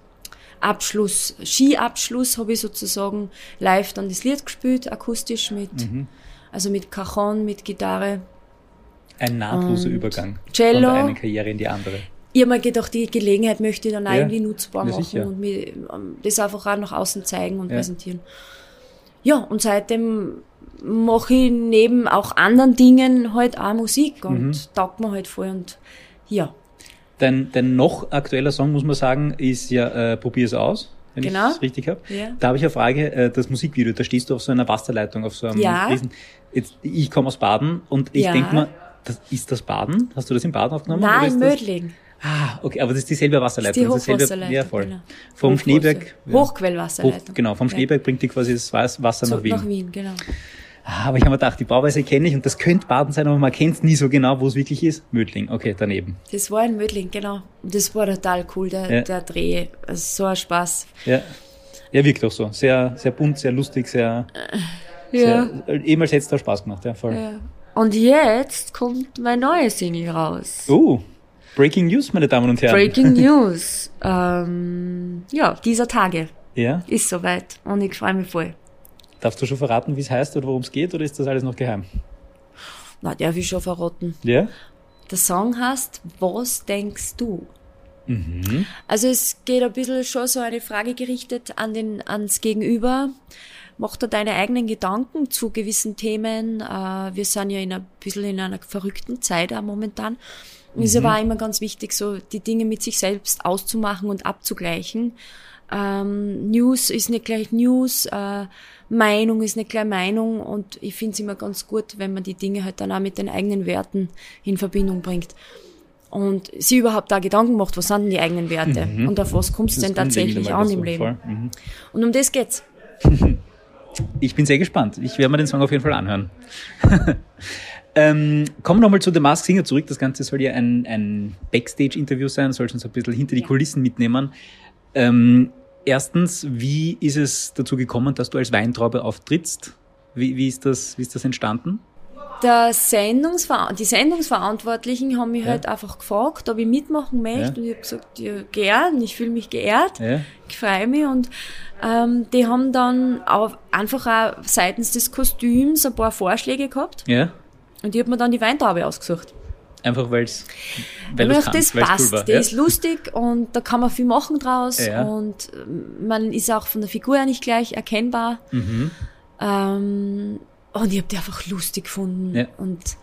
Abschluss, Skiabschluss habe ich sozusagen live dann das Lied gespielt, akustisch mit, mhm. also mit Cajon, mit Gitarre. Ein nahtloser Übergang Cello. von der einen Karriere in die andere ich habe mir gedacht, die Gelegenheit möchte ich dann auch ja. irgendwie nutzbar machen ja, und mir ähm, das einfach auch nach außen zeigen und ja. präsentieren. Ja, und seitdem mache ich neben auch anderen Dingen halt auch Musik und mhm. taugt mir halt voll und ja. Dein, dein noch aktueller Song, muss man sagen, ist ja äh, Probier's aus wenn genau. ich es richtig habe. Ja. Da habe ich eine Frage, äh, das Musikvideo, da stehst du auf so einer Wasserleitung, auf so einem ja. Riesen. Jetzt, ich komme aus Baden und ich ja. denke mal, das, ist das Baden? Hast du das in Baden aufgenommen? Nein, in Mödling. Ah, okay, aber das ist dieselbe Wasserleitung. Das ist die Hochwasserleitung, ja, voll. Genau. Vom Schneeberg. Hochquellwasserleitung. Hoch, genau, vom Schneeberg bringt die quasi das Wasser so, nach Wien. Nach Wien, genau. Ah, aber ich habe mir gedacht, die Bauweise kenne ich und das könnte Baden sein, aber man kennt nie so genau, wo es wirklich ist. Mödling, okay, daneben. Das war in Mödling, genau. Das war total cool, der, ja. der Dreh. Also so ein Spaß. Ja. Ja, wirklich auch so. Sehr, sehr bunt, sehr lustig, sehr. Ja. Sehr, ehemals hätte es da Spaß gemacht, ja, voll. Ja. Und jetzt kommt mein neues Single raus. Oh. Breaking News, meine Damen und Herren. Breaking News. Ähm, ja, dieser Tage. Ja. Ist soweit. Und ich freue mich voll. Darfst du schon verraten, wie es heißt oder worum es geht, oder ist das alles noch geheim? Na, darf ich schon verraten. Ja? Der Song heißt Was denkst du? Also es geht ein bisschen schon so eine Frage gerichtet an den, ans Gegenüber. Mach da deine eigenen Gedanken zu gewissen Themen. Äh, wir sind ja in ein bisschen in einer verrückten Zeit auch momentan. Und es ist aber auch immer ganz wichtig, so die Dinge mit sich selbst auszumachen und abzugleichen. Ähm, News ist nicht gleich News, äh, Meinung ist nicht gleich Meinung und ich finde es immer ganz gut, wenn man die Dinge halt dann auch mit den eigenen Werten in Verbindung bringt. Und sie überhaupt da Gedanken macht, was sind denn die eigenen Werte und auf was kommst du denn tatsächlich an im Leben. Mhm. Und um das geht's. Ich bin sehr gespannt. Ich werde mir den Song auf jeden Fall anhören. ähm, kommen wir nochmal zu The Mask Singer zurück. Das Ganze soll ja ein, ein Backstage-Interview sein, soll uns ein bisschen hinter die Kulissen mitnehmen. Ähm, erstens, wie ist es dazu gekommen, dass du als Weintraube auftrittst? Wie, wie, ist, das, wie ist das entstanden? Der Sendungsver die Sendungsverantwortlichen haben mich Ja. halt einfach gefragt, ob ich mitmachen möchte. Ja. Und ich habe gesagt, ja, gern, ich fühle mich geehrt, Ja. ich freue mich. Und ähm, die haben dann auch einfach auch seitens des Kostüms ein paar Vorschläge gehabt. Ja? Und ich habe mir dann die Weintraube ausgesucht. Einfach weil's, weil du's das passt, cool war. der ja? ist lustig und da kann man viel machen draus Ja. und ähm, man ist auch von der Figur her nicht gleich erkennbar. Mhm. Ähm, und ich habe die einfach lustig gefunden. Ja. Und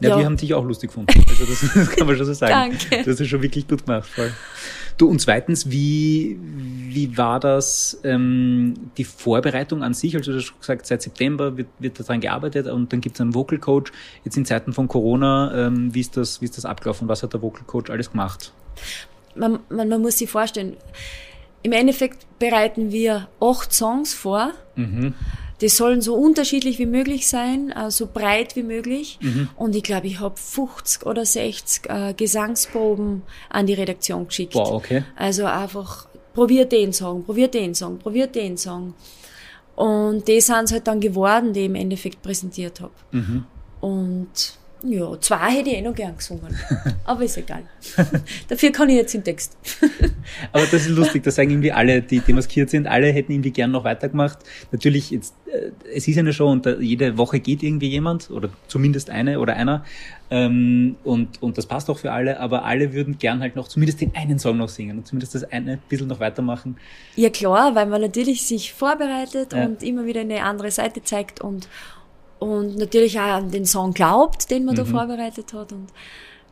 Ja, Ja. wir haben dich auch lustig gefunden. Also das, das kann man schon so sagen. Danke. Hast es schon wirklich gut gemacht. Voll. Du, und zweitens, wie, wie war das, ähm, die Vorbereitung an sich? Also du hast gesagt, seit September wird, wird daran gearbeitet und dann gibt es einen Vocal Coach. Jetzt in Zeiten von Corona, ähm, wie, ist das, wie ist das abgelaufen? Was hat der Vocal Coach alles gemacht? man, man, man muss sich vorstellen, im Endeffekt bereiten wir acht Songs vor. Mhm. Die sollen so unterschiedlich wie möglich sein, äh, so breit wie möglich. Mhm. Und ich glaube, ich habe 50 oder 60 äh, Gesangsproben an die Redaktion geschickt. Wow, okay. Also einfach, probier den Song, probier den Song, probier den Song. Und die sind halt dann geworden, die ich im Endeffekt präsentiert habe. Mhm. Und ja, zwei hätte ich eh noch gern gesungen. Aber ist egal. Dafür kann ich jetzt den Text. Aber das ist lustig, da sagen irgendwie alle, die demaskiert sind, alle hätten irgendwie gern noch weitergemacht. Natürlich, jetzt, äh, es ist eine Show und da, jede Woche geht irgendwie jemand oder zumindest eine oder einer. Ähm, und, und das passt auch für alle, aber alle würden gern halt noch zumindest den einen Song noch singen und zumindest das eine ein bisschen noch weitermachen. Ja klar, weil man natürlich sich vorbereitet Ja. und immer wieder eine andere Seite zeigt und, und natürlich auch an den Song glaubt, den man da vorbereitet hat. Und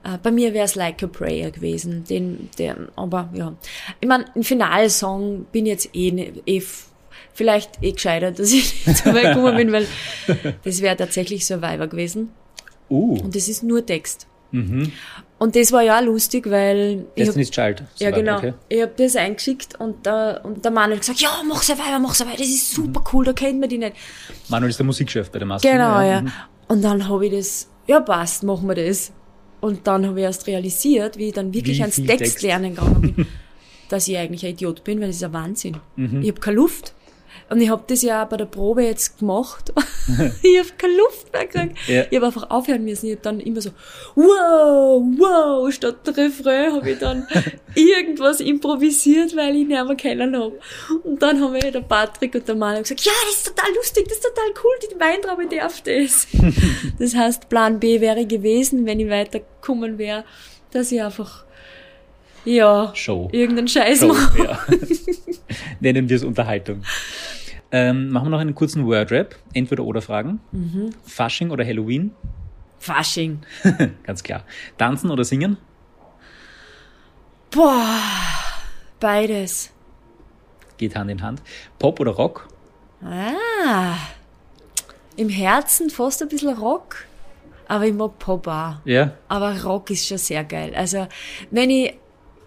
äh, bei mir wäre es Like a Prayer gewesen. Den, der, aber ja. Ich meine, ein Finalsong bin jetzt eh, eh vielleicht eh gescheiter, dass ich nicht so weit gekommen bin, weil das wäre tatsächlich Survivor gewesen. Uh, Und das ist nur Text. mhm. Und das war ja auch lustig, weil Destiny's Child. ja, Survivor, genau. Okay. Ich habe das eingeschickt und der, und der hat gesagt, ja, mach sie weiter, mach sie weiter, das ist super cool, da kennt man die nicht. Manuel ist der Musikchef bei der Maske. Genau, ja. Mhm. Und dann habe ich das, ja passt, machen wir das. Und dann habe ich erst realisiert, wie ich dann wirklich Wie ans Text, Text? lernen gegangen bin, dass ich eigentlich ein Idiot bin, weil das ist ein Wahnsinn. Mhm. Ich habe keine Luft. Und ich habe das ja auch bei der Probe jetzt gemacht. ich habe keine Luft mehr gekriegt. Ja. Ich habe einfach aufhören müssen. Ich habe dann immer so, wow, wow, statt Refrain habe ich dann irgendwas improvisiert, weil ich nicht mehr kennen habe. Und dann haben wir der Patrick und der Mann gesagt, ja, das ist total lustig, das ist total cool, die Weintraube darf das. das heißt, Plan B wäre gewesen, wenn ich weitergekommen wäre, dass ich einfach, ja, Show. irgendeinen Scheiß Show, mache. ja. Nennen wir es Unterhaltung. Ähm, machen wir noch einen kurzen Wordrap. Entweder oder Fragen. Mhm. Fasching oder Halloween? Fasching. Ganz klar. Tanzen oder singen? Boah, beides. Geht Hand in Hand. Pop oder Rock? Ah, im Herzen fast ein bisschen Rock, aber ich mag Pop auch. Ja. Aber Rock ist schon sehr geil. Also, wenn ich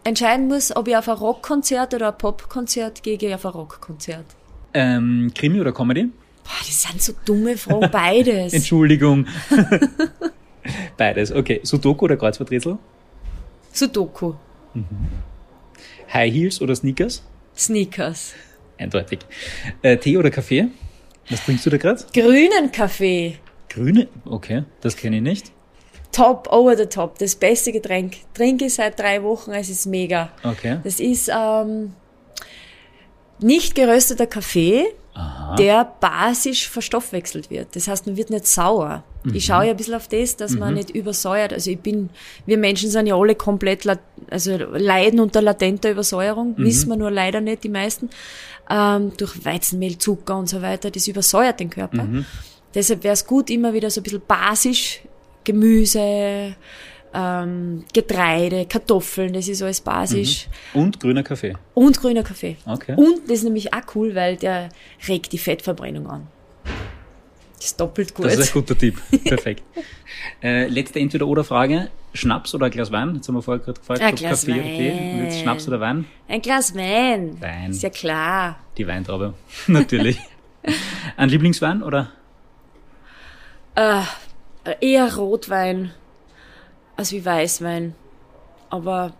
entscheiden muss, ob ich auf ein Rockkonzert oder ein Popkonzert gehe, gehe ich auf ein Rockkonzert. Ähm, Krimi oder Comedy? Boah, das sind so dumme Fragen, beides. Entschuldigung. Beides. Okay. Sudoku oder Kreuzworträtsel? Sudoku, High Heels oder Sneakers? Sneakers, Eindeutig. Äh, Tee oder Kaffee? Was trinkst du da gerade? grünen Kaffee, Grüne? Okay, das kenne ich nicht. top, over the top, das beste Getränk. Trinke ich seit drei Wochen, es ist mega. Okay. Das ist ähm, nicht gerösteter Kaffee, der basisch verstoffwechselt wird. Das heißt, man wird nicht sauer. Ich schaue ja ein bisschen auf das, dass man nicht übersäuert. Also ich bin, wir Menschen sind ja alle komplett, also leiden unter latenter Übersäuerung, wissen wir nur leider nicht die meisten, ähm, durch Weizenmehl, Zucker und so weiter, das übersäuert den Körper. Deshalb wäre es gut, immer wieder so ein bisschen basisch, Gemüse, ähm, Getreide, Kartoffeln, das ist alles basisch. Und grüner Kaffee. Und grüner Kaffee. Okay. Und das ist nämlich auch cool, weil der regt die Fettverbrennung an. Das ist doppelt gut. Das ist ein guter Tipp. Perfekt. äh, letzte Entweder-Oder-Frage. Schnaps oder ein Glas Wein? Jetzt haben wir vorher gerade gefragt, Ein ob Glas Kaffee oder Tee. Und Wein. Jetzt Schnaps oder Wein? Ein Glas Wein. Wein. Ist ja klar. Die Weintraube. Natürlich. ein Lieblingswein oder? Äh, eher Rotwein als wie Weißwein. Aber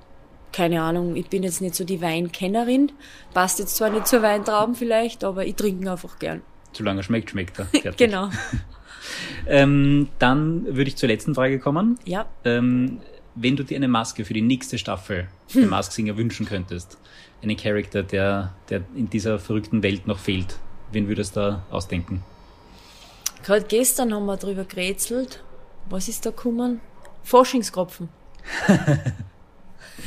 keine Ahnung, ich bin jetzt nicht so die Weinkennerin. Passt jetzt zwar nicht zur Weintrauben vielleicht, aber ich trinke ihn einfach gern. Solange er schmeckt, schmeckt er. Genau. Ähm, dann würde ich zur letzten Frage kommen. Ja. Ähm, wenn du dir eine Maske für die nächste Staffel Hm. der Mask Singer wünschen könntest, einen Charakter, der, der in dieser verrückten Welt noch fehlt, wen würdest du da ausdenken? Gerade gestern haben wir drüber gerätselt. Was ist da gekommen? Forschungskropfen.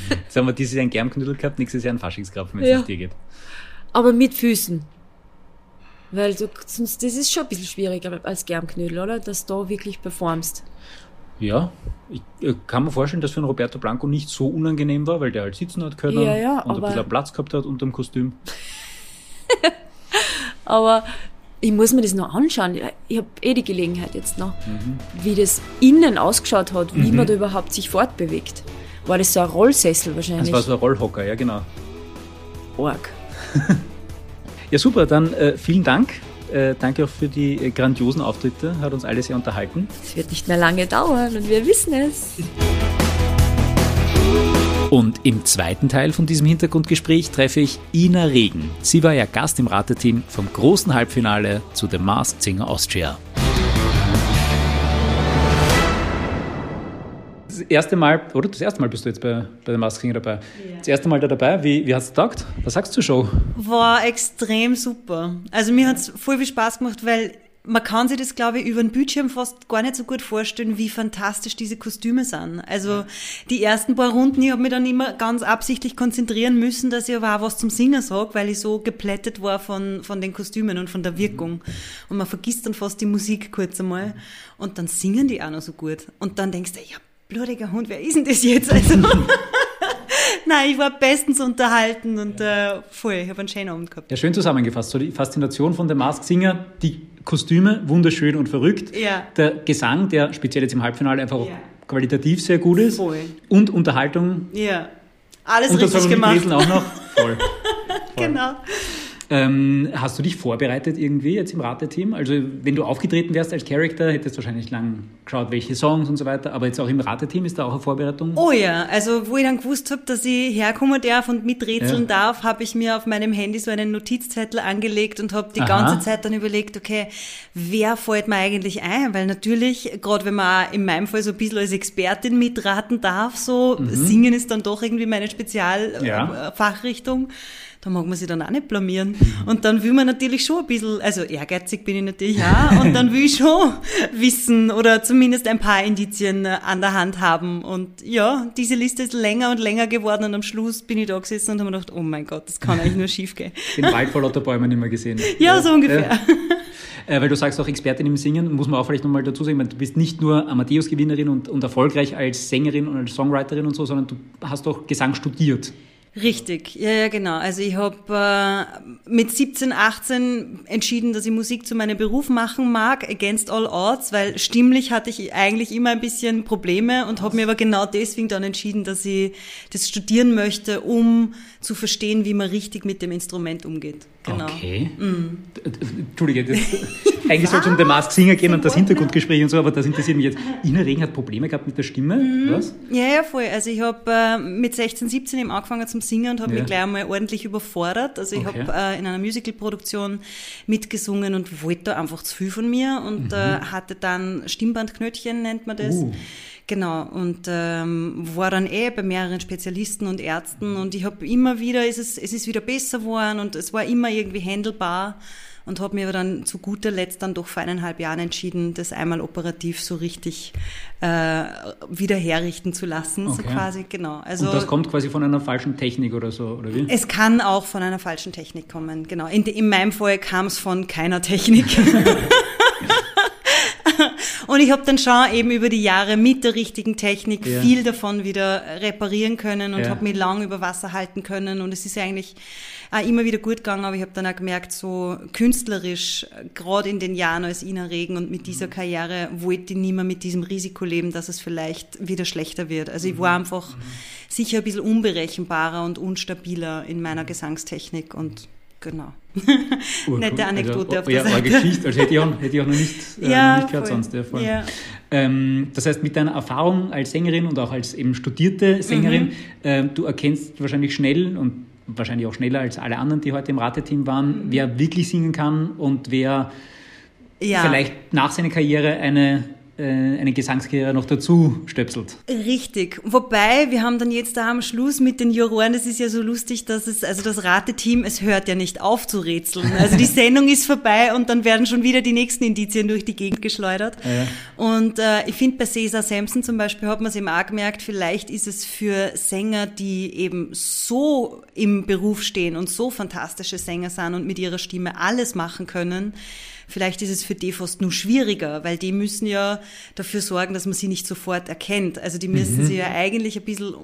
Jetzt haben wir dieses Jahr einen Germknödel gehabt, nächstes Jahr einen Faschingskrapfen, wenn es Ja. nach dir geht. Aber mit Füßen. Weil du, sonst, das ist schon ein bisschen schwieriger als Germknödel, oder? Dass du da wirklich performst. Ja, ich äh, kann mir vorstellen, dass für einen Roberto Blanco nicht so unangenehm war, weil der halt sitzen hat können Ja, ja, und ein bisschen Platz gehabt hat unter dem Kostüm. Aber ich muss mir das noch anschauen. Ich habe eh die Gelegenheit jetzt noch, Mhm. wie das innen ausgeschaut hat, wie man da überhaupt sich fortbewegt. War das so ein Rollsessel Das wahrscheinlich? war so ein Rollhocker, ja genau. Arg. Ja, super, dann äh, vielen Dank. Äh, danke auch für die äh, grandiosen Auftritte, hat uns alle sehr unterhalten. Es wird nicht mehr lange dauern und wir wissen es. Und im zweiten Teil von diesem Hintergrundgespräch treffe ich Ina Regen. Sie war ja Gast im Rateteam vom großen Halbfinale zu The Masked Singer Austria. Das erste Mal, oder das erste Mal bist du jetzt bei, bei The Masked Singer dabei. Das erste Mal da dabei, wie, wie hat es taugt? Was sagst du zur Show? War extrem super. Also mir hat's voll viel Spaß gemacht, weil man kann sich das, glaube ich, über den Bildschirm fast gar nicht so gut vorstellen, wie fantastisch diese Kostüme sind. Also die ersten paar Runden, ich habe mich dann immer ganz absichtlich konzentrieren müssen, dass ich aber auch was zum Singen sage, weil ich so geplättet war von, von den Kostümen und von der Wirkung. Und man vergisst dann fast die Musik kurz einmal. Und dann singen die auch noch so gut. Und dann denkst du, ja, blutiger Hund, wer ist denn das jetzt? Also, Nein, ich war bestens unterhalten und äh, voll, ich habe einen schönen Abend gehabt. Ja, schön zusammengefasst. So die Faszination von The Masked Singer, die Kostüme, wunderschön und verrückt. Ja. Der Gesang, der speziell jetzt im Halbfinale einfach Ja. qualitativ sehr gut ist. Voll. Und Unterhaltung. Ja, alles Und das richtig wir gemacht. Riesen auch noch. Voll. Genau. Ähm, hast du dich vorbereitet irgendwie jetzt im Rateteam? Also wenn du aufgetreten wärst als Charakter, hättest du wahrscheinlich lang geschaut, welche Songs und so weiter. Aber jetzt auch im Rateteam ist da auch eine Vorbereitung? Oh ja, also wo ich dann gewusst habe, dass ich herkommen darf und miträtseln Ja. darf, habe ich mir auf meinem Handy so einen Notizzettel angelegt und habe die Aha. ganze Zeit dann überlegt, okay, wer fällt mir eigentlich ein? Weil natürlich, gerade wenn man in meinem Fall so ein bisschen als Expertin mitraten darf, so Singen ist dann doch irgendwie meine Ja. Spezialfachrichtung. Da mag man sich dann auch nicht blamieren. Und dann will man natürlich schon ein bisschen, also ehrgeizig bin ich natürlich auch, und dann will ich schon wissen oder zumindest ein paar Indizien äh, an der Hand haben. Und ja, diese Liste ist länger und länger geworden und am Schluss bin ich da gesessen und habe mir gedacht, oh mein Gott, das kann eigentlich nur schief gehen. Den Wald vor lauter Bäumen immer gesehen. Ja, so ungefähr. Äh, weil du sagst auch Expertin im Singen, muss man auch vielleicht nochmal dazu sagen, du bist nicht nur Amadeus-Gewinnerin und, und erfolgreich als Sängerin und als Songwriterin und so, sondern du hast auch Gesang studiert. Richtig, ja, ja, genau. Also ich habe äh, mit 17, 18 entschieden, dass ich Musik zu meinem Beruf machen mag, against all odds, weil stimmlich hatte ich eigentlich immer ein bisschen Probleme und habe mir aber genau deswegen dann entschieden, dass ich das studieren möchte, um zu verstehen, wie man richtig mit dem Instrument umgeht. Genau. Okay. D- Entschuldige, das, eigentlich soll es um den Mask Singer gehen und das Hintergrundgespräch und so, aber das interessiert mich jetzt. Ina Regen hat Probleme gehabt mit der Stimme, Mhm. was? Ja, ja, voll. Also ich habe äh, mit 16, 17 eben angefangen zum Singen und habe Ja. mich gleich einmal ordentlich überfordert. Also ich Okay. habe äh, in einer Musicalproduktion mitgesungen und wollte da einfach zu viel von mir und äh, hatte dann Stimmbandknötchen, nennt man das. Uh. Genau, und ähm, war dann eh bei mehreren Spezialisten und Ärzten und ich habe immer wieder, es ist, es ist wieder besser geworden und es war immer irgendwie handelbar und habe mir aber dann zu guter Letzt dann doch vor eineinhalb Jahren entschieden, das einmal operativ so richtig äh, wieder herrichten zu lassen, okay. so quasi, genau. Also, und das kommt quasi von einer falschen Technik oder so, oder wie? Es kann auch von einer falschen Technik kommen, genau. In, in meinem Fall kam es von keiner Technik. Und ich habe dann schon eben über die Jahre mit der richtigen Technik ja. viel davon wieder reparieren können und ja. habe mich lang über Wasser halten können. Und es ist eigentlich auch immer wieder gut gegangen, aber ich habe dann auch gemerkt, so künstlerisch, gerade in den Jahren als Ina Regen und mit dieser mhm. Karriere, wollte ich nicht mehr mit diesem Risiko leben, dass es vielleicht wieder schlechter wird. Also ich war mhm. einfach mhm. sicher ein bisschen unberechenbarer und unstabiler in meiner Gesangstechnik und Genau. Nette Anekdote also, auf der ja, Seite. Geschichte, also hätte ich auch, hätte ich auch noch nicht, äh, ja, noch nicht gehört voll. sonst. Ja, voll. Ja. Ähm, das heißt, mit deiner Erfahrung als Sängerin und auch als eben studierte Sängerin, mhm. äh, du erkennst wahrscheinlich schnell und wahrscheinlich auch schneller als alle anderen, die heute im Rateteam waren, mhm. wer wirklich singen kann und wer ja. vielleicht nach seiner Karriere eine äh, eine Gesangskarriere noch dazu stöpselt. Richtig. Wobei, wir haben dann jetzt da am Schluss mit den Juroren, das ist ja so lustig, dass es, also das Rateteam, es hört ja nicht auf zu rätseln. Also die Sendung ist vorbei und dann werden schon wieder die nächsten Indizien durch die Gegend geschleudert. Ja. Und äh, ich finde, bei Cesar Sampson zum Beispiel hat man es eben auch gemerkt, vielleicht ist es für Sänger, die eben so im Beruf stehen und so fantastische Sänger sind und mit ihrer Stimme alles machen können, Vielleicht ist es für die fast nur schwieriger, weil die müssen ja dafür sorgen, dass man sie nicht sofort erkennt. Also die müssen mhm. sie ja eigentlich ein bisschen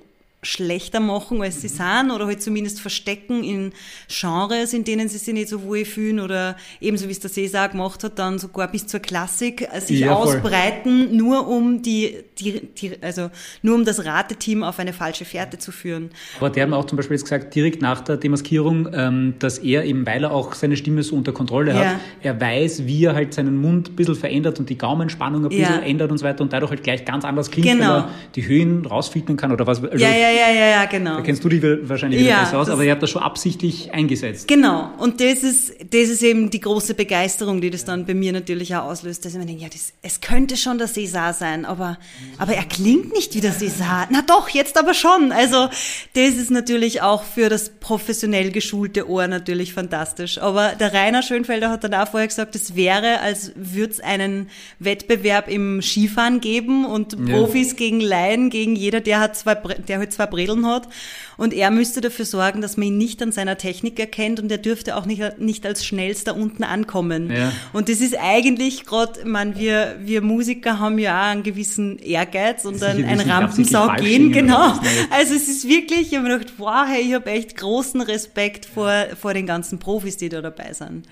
schlechter machen, als sie sind, oder halt zumindest verstecken in Genres, in denen sie sich nicht so wohl fühlen, oder ebenso wie es der César gemacht hat, dann sogar bis zur Klassik äh, sich ja, ausbreiten, nur um die, die, die, also nur um das Rateteam auf eine falsche Fährte zu führen. Aber der hat mir auch zum Beispiel jetzt gesagt, direkt nach der Demaskierung, ähm, dass er eben, weil er auch seine Stimme so unter Kontrolle hat, ja. er weiß, wie er halt seinen Mund ein bisschen verändert und die Gaumenspannung ein bisschen ja. ändert und so weiter und dadurch halt gleich ganz anders klingt, genau. weil er die Höhen rausfiltern kann oder was. Also, ja, ja, ja, ja, ja, genau. Da kennst du die wahrscheinlich wieder ja, besser aus, aber ihr habt das schon absichtlich eingesetzt. Genau. Und das ist, das ist eben die große Begeisterung, die das dann bei mir natürlich auch auslöst, dass ich mir denke, ja, das, es könnte schon der César sein, aber, aber er klingt nicht wie der César. Na doch, jetzt aber schon. Also, das ist natürlich auch für das professionell geschulte Ohr natürlich fantastisch. Aber der Rainer Schönfelder hat dann auch vorher gesagt, es wäre, als würde es einen Wettbewerb im Skifahren geben und ja. Profis gegen Laien, gegen jeder, der hat zwei, der hat zwei Bredeln hat. Und er müsste dafür sorgen, dass man ihn nicht an seiner Technik erkennt und er dürfte auch nicht, nicht als schnellster unten ankommen. Ja. Und das ist eigentlich gerade, man, wir, wir Musiker haben ja auch einen gewissen Ehrgeiz und ein, ein Rampensau gehen, genau. Also es ist wirklich, ich habe mir gedacht, wow, hey, ich habe echt großen Respekt vor, vor den ganzen Profis, die da dabei sind.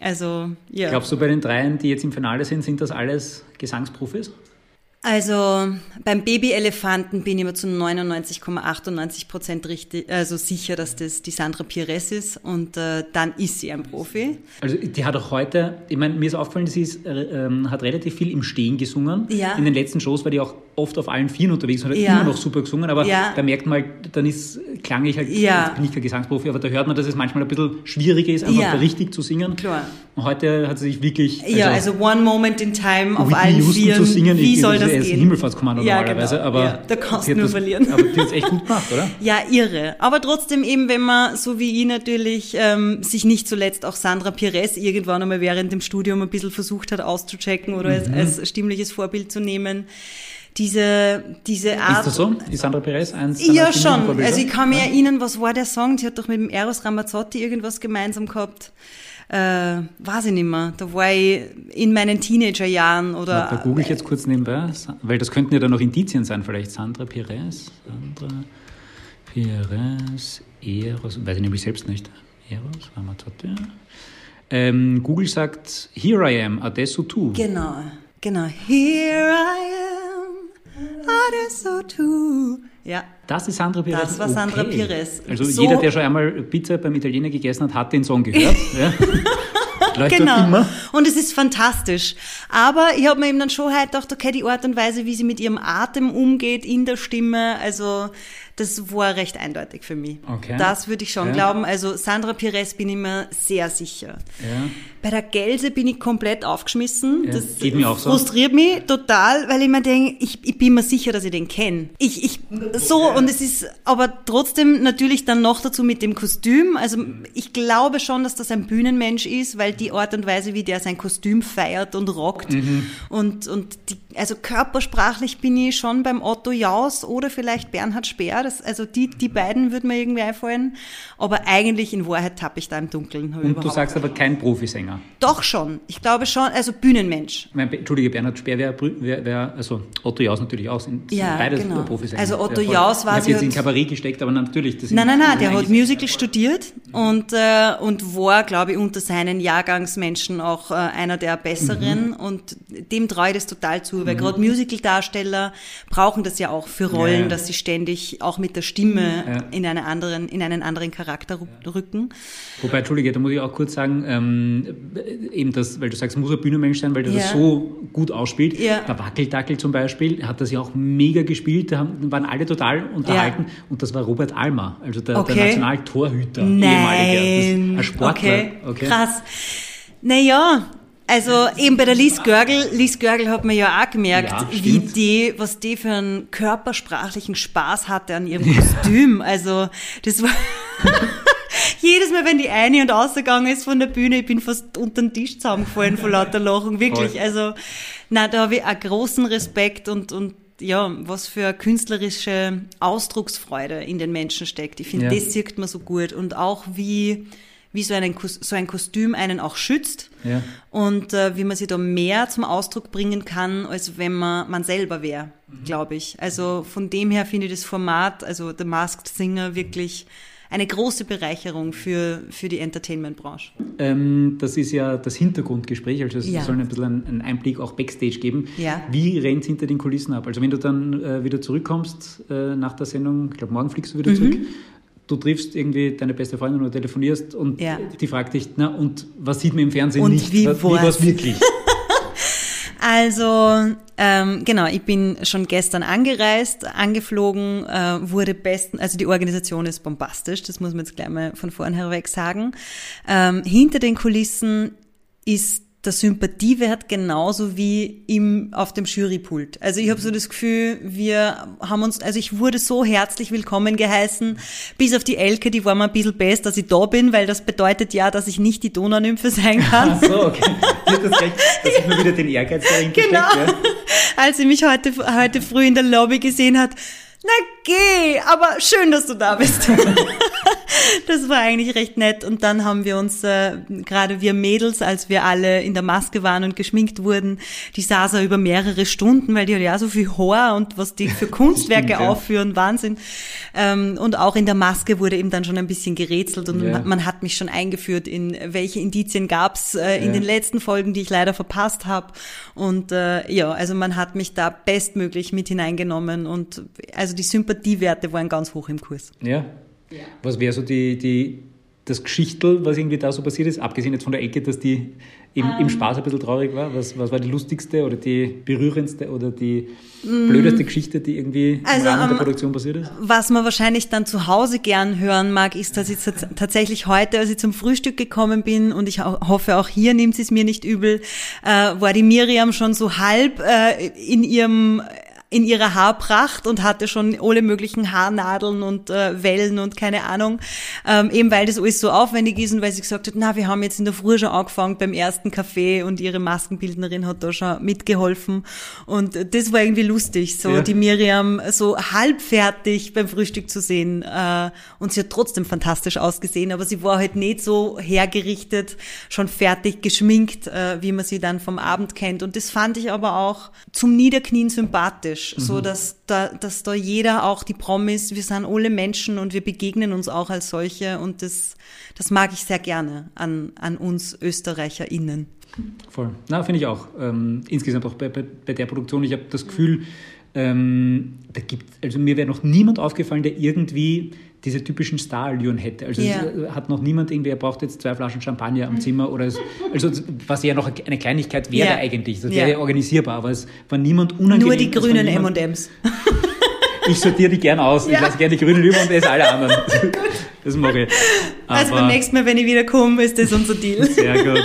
Also, ja. Glaubst du, bei den dreien, die jetzt im Finale sind, sind das alles Gesangsprofis? Also beim Babyelefanten bin ich mir zu 99,98 Prozent richtig, also sicher, dass das die Sandra Pires ist und äh, dann ist sie ein Profi. Also die hat auch heute, ich meine, mir ist aufgefallen, sie ist, äh, ähm, hat relativ viel im Stehen gesungen. Ja. In den letzten Shows war die auch oft auf allen Vieren unterwegs und hat ja. immer noch super gesungen, aber ja. da merkt man halt, dann ist klanglich halt, ja. ich bin nicht kein Gesangsprofi, aber da hört man, dass es manchmal ein bisschen schwieriger ist, einfach ja. richtig zu singen. Klar. Und heute hat sie sich wirklich... Also ja, also One Moment in Time auf allen Houston Vieren, zu singen, wie soll das das ist ein Himmelfahrtskommando ja, normalerweise, genau. aber ja, da kannst du nur das, verlieren. Aber die hat es echt gut gemacht, oder? Ja, irre. Aber trotzdem eben, wenn man, so wie ich natürlich, ähm, sich nicht zuletzt auch Sandra Pires irgendwann einmal während dem Studium ein bisschen versucht hat auszuchecken oder mhm. als, als stimmliches Vorbild zu nehmen, diese, diese Art. Ist das so? Ist Sandra Perez eins Ja, schon. Also ich kann mir ja. erinnern, was war der Song? Sie hat doch mit dem Eros Ramazzotti irgendwas gemeinsam gehabt äh, weiß ich nicht mehr. Da war ich in meinen Teenagerjahren oder. Ja, da google ich jetzt kurz nebenbei, weil das könnten ja dann noch Indizien sein, vielleicht Sandra Perez. Sandra Perez, Eros, weiß ich nämlich selbst nicht. Eros, Ramazzotti. Ähm, Google sagt Here I am, Adesso tu. Genau, genau. Here I am, Adesso tu. Ja. Das ist Sandra Pires. Das war Sandra okay. Pires. Also so jeder, der schon einmal Pizza beim Italiener gegessen hat, hat den Song gehört. ja. genau. Immer. Und es ist fantastisch. Aber ich habe mir eben dann schon halt gedacht, okay, die Art und Weise, wie sie mit ihrem Atem umgeht in der Stimme, also das war recht eindeutig für mich. Okay. Das würde ich schon Ja. glauben. Also Sandra Pires bin ich mir sehr sicher. Ja. Bei der Gelse bin ich komplett aufgeschmissen. Ja, das geht mir auch so. frustriert mich total, weil ich mir denke, ich, ich bin mir sicher, dass ich den kenne. Ich, ich, so, und es ist aber trotzdem natürlich dann noch dazu mit dem Kostüm. Also ich glaube schon, dass das ein Bühnenmensch ist, weil die Art und Weise, wie der sein Kostüm feiert und rockt. Mhm. Und, und die, also körpersprachlich bin ich schon beim Otto Jaus oder vielleicht Bernhard Speer. Das, also die, die beiden würden mir irgendwie einfallen. Aber eigentlich in Wahrheit tappe ich da im Dunkeln. Und du sagst aber kein Profisänger. Doch schon. Ich glaube schon, also Bühnenmensch. Ich meine, Entschuldige, Bernhard Speer wäre, wär, wär, also Otto Jaus natürlich auch, sind, sind Ja, beides genau. Profisänger. Also Otto. Jaus war Ich habe jetzt sie in Kabarett gesteckt, aber natürlich. Das Nein, nein, nein, der hat Musical studiert und, äh, und war, glaube ich, unter seinen Jahrgangsmenschen auch äh, einer der Besseren Mhm. und dem traue ich das total zu, weil gerade Musical-Darsteller brauchen das ja auch für Rollen, ja. dass sie ständig auch mit der Stimme Ja. in, einen anderen, in einen anderen Charakter rü- rücken. Wobei, Entschuldige, da muss ich auch kurz sagen, ähm, eben das, weil du sagst, muss ein Bühnenmensch sein, weil der das Ja. so gut ausspielt. Ja. Der Wackeldackel zum Beispiel hat das ja auch mega gespielt, da haben, waren alle total unterhalten und das war Robert Almer, also der, Okay. der Nationaltorhüter, Nein, ehemaliger, das, ein Sportler. Okay, krass. Naja, also eben bei der Liz Görgel, Liz Görgel hat man ja auch gemerkt, Ja, wie die, was die für einen körpersprachlichen Spaß hatte an ihrem Kostüm. Also das war jedes Mal, wenn die eine und ausgegangen ist von der Bühne, ich bin fast unter den Tisch zusammengefallen vor lauter Lachen. Wirklich. Voll. Also, na, da habe ich auch großen Respekt und, und ja, was für künstlerische Ausdrucksfreude in den Menschen steckt. Ich finde, Ja. das sieht man so gut. Und auch wie, wie so, einen, so ein Kostüm einen auch schützt. Ja. Und äh, wie man sich da mehr zum Ausdruck bringen kann, als wenn man man selber wäre, glaube ich. Also von dem her finde ich das Format, also The Masked Singer, wirklich eine große Bereicherung für, für die Entertainment-Branche. Ähm, das ist ja das Hintergrundgespräch, also es Ja. soll ein bisschen einen, einen Einblick auch Backstage geben. Ja. Wie rennt hinter den Kulissen ab? Also wenn du dann äh, wieder zurückkommst äh, nach der Sendung, ich glaube morgen fliegst du wieder Mhm. zurück, du triffst irgendwie deine beste Freundin oder telefonierst und Ja. die fragt dich, na und was sieht man im Fernsehen Und nicht? wie Was- war's? war's wirklich? Also, ähm, genau, ich bin schon gestern angereist, angeflogen, äh, wurde besten, also die Organisation ist bombastisch, das muss man jetzt gleich mal von vornherein weg sagen. Ähm, hinter den Kulissen ist der Sympathiewert genauso wie im, auf dem Jurypult. Also ich habe so das Gefühl, wir haben uns, also ich wurde so herzlich willkommen geheißen, bis auf die Elke, die war mir ein bisschen best, dass ich da bin, weil das bedeutet ja, dass ich nicht die Donaunymphe sein kann. Ach so, okay. Hat das recht, dass ich mir wieder den Ehrgeiz dahinter Genau. Ja. Als sie mich heute, heute früh in der Lobby gesehen hat, na geh, aber schön, dass du da bist. das war eigentlich recht nett. Und dann haben wir uns, äh, gerade wir Mädels, als wir alle in der Maske waren und geschminkt wurden, die saß er über mehrere Stunden, weil die hat ja so viel Haar und was die für Kunstwerke Stimmt, ja. aufführen, Wahnsinn. Ähm, und auch in der Maske wurde eben dann schon ein bisschen gerätselt und Ja. man, man hat mich schon eingeführt in welche Indizien gab's äh, in Ja. den letzten Folgen, die ich leider verpasst habe. Und äh, ja, also man hat mich da bestmöglich mit hineingenommen und also die Sympathiewerte waren ganz hoch im Kurs. Ja. Was wäre so die, die, das Geschichtel, was irgendwie da so passiert ist, abgesehen jetzt von der Ecke, dass die im, Ähm. im Spaß ein bisschen traurig war? Was, was war die lustigste oder die berührendste oder die Mm. blödeste Geschichte, die irgendwie Also, im Rahmen der ähm, Produktion passiert ist? Was man wahrscheinlich dann zu Hause gern hören mag, ist, dass ich tats- tatsächlich heute, als ich zum Frühstück gekommen bin, und ich ho- hoffe auch hier nimmt sie es mir nicht übel, äh, war die Miriam schon so halb äh, in ihrem in ihrer Haarpracht und hatte schon alle möglichen Haarnadeln und äh, Wellen und keine Ahnung, ähm, eben weil das alles so aufwendig ist und weil sie gesagt hat, na, wir haben jetzt in der Früh schon angefangen beim ersten Kaffee und ihre Maskenbildnerin hat da schon mitgeholfen und das war irgendwie lustig, so Ja. die Miriam so halb fertig beim Frühstück zu sehen. Äh, und sie hat trotzdem fantastisch ausgesehen, aber sie war halt nicht so hergerichtet, schon fertig geschminkt, äh, wie man sie dann vom Abend kennt. Und das fand ich aber auch zum Niederknien sympathisch, so dass da, dass da jeder auch die Promis, wir sind alle Menschen und wir begegnen uns auch als solche und das, das mag ich sehr gerne an, an uns ÖsterreicherInnen. Voll. Na, finde ich auch. Ähm, insgesamt auch bei, bei, bei der Produktion. Ich habe das Gefühl, ähm, da gibt, also mir wäre noch niemand aufgefallen, der irgendwie diese typischen Starallüren hätte. Also es äh, hat noch niemand irgendwie, er braucht jetzt zwei Flaschen Champagner am Zimmer oder es, also was ja noch eine Kleinigkeit wäre Ja. eigentlich. Das wäre ja organisierbar, aber es war niemand unangenehm. Nur die grünen M&M's. Ich sortiere die gern aus. Ich Ja. lasse gerne die Grünen über und esse alle anderen. Das mache ich. also Aber- beim nächsten Mal, wenn ich wieder komme, ist das unser Deal. Sehr gut.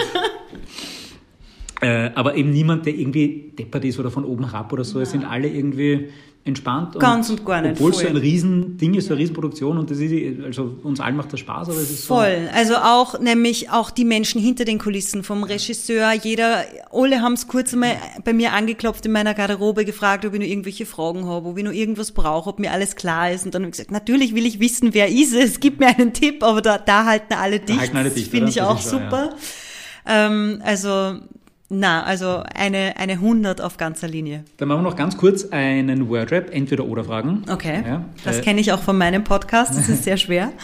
Äh, aber eben niemand, der irgendwie deppert ist oder von oben herab oder so. Es sind alle irgendwie entspannt. Ganz und gar nicht, Obwohl es so ein Riesending ist, so eine Riesenproduktion und das ist, also uns allen macht das Spaß, aber es ist so. Voll. Also auch nämlich auch die Menschen hinter den Kulissen, vom Regisseur, jeder, alle haben es kurz einmal bei mir angeklopft in meiner Garderobe, gefragt, ob ich noch irgendwelche Fragen habe, ob ich noch irgendwas brauche, ob mir alles klar ist. Und dann habe ich gesagt, natürlich will ich wissen, wer ist es, gib mir einen Tipp, aber da, da halten alle dicht. halten alle dicht, das finde ich auch super. Ähm, also, na, also eine, eine 100 auf ganzer Linie. Dann machen wir noch ganz kurz einen Wordrap, entweder oder Fragen. Okay. Ja, Das äh, kenne ich auch von meinem Podcast, das ist sehr schwer.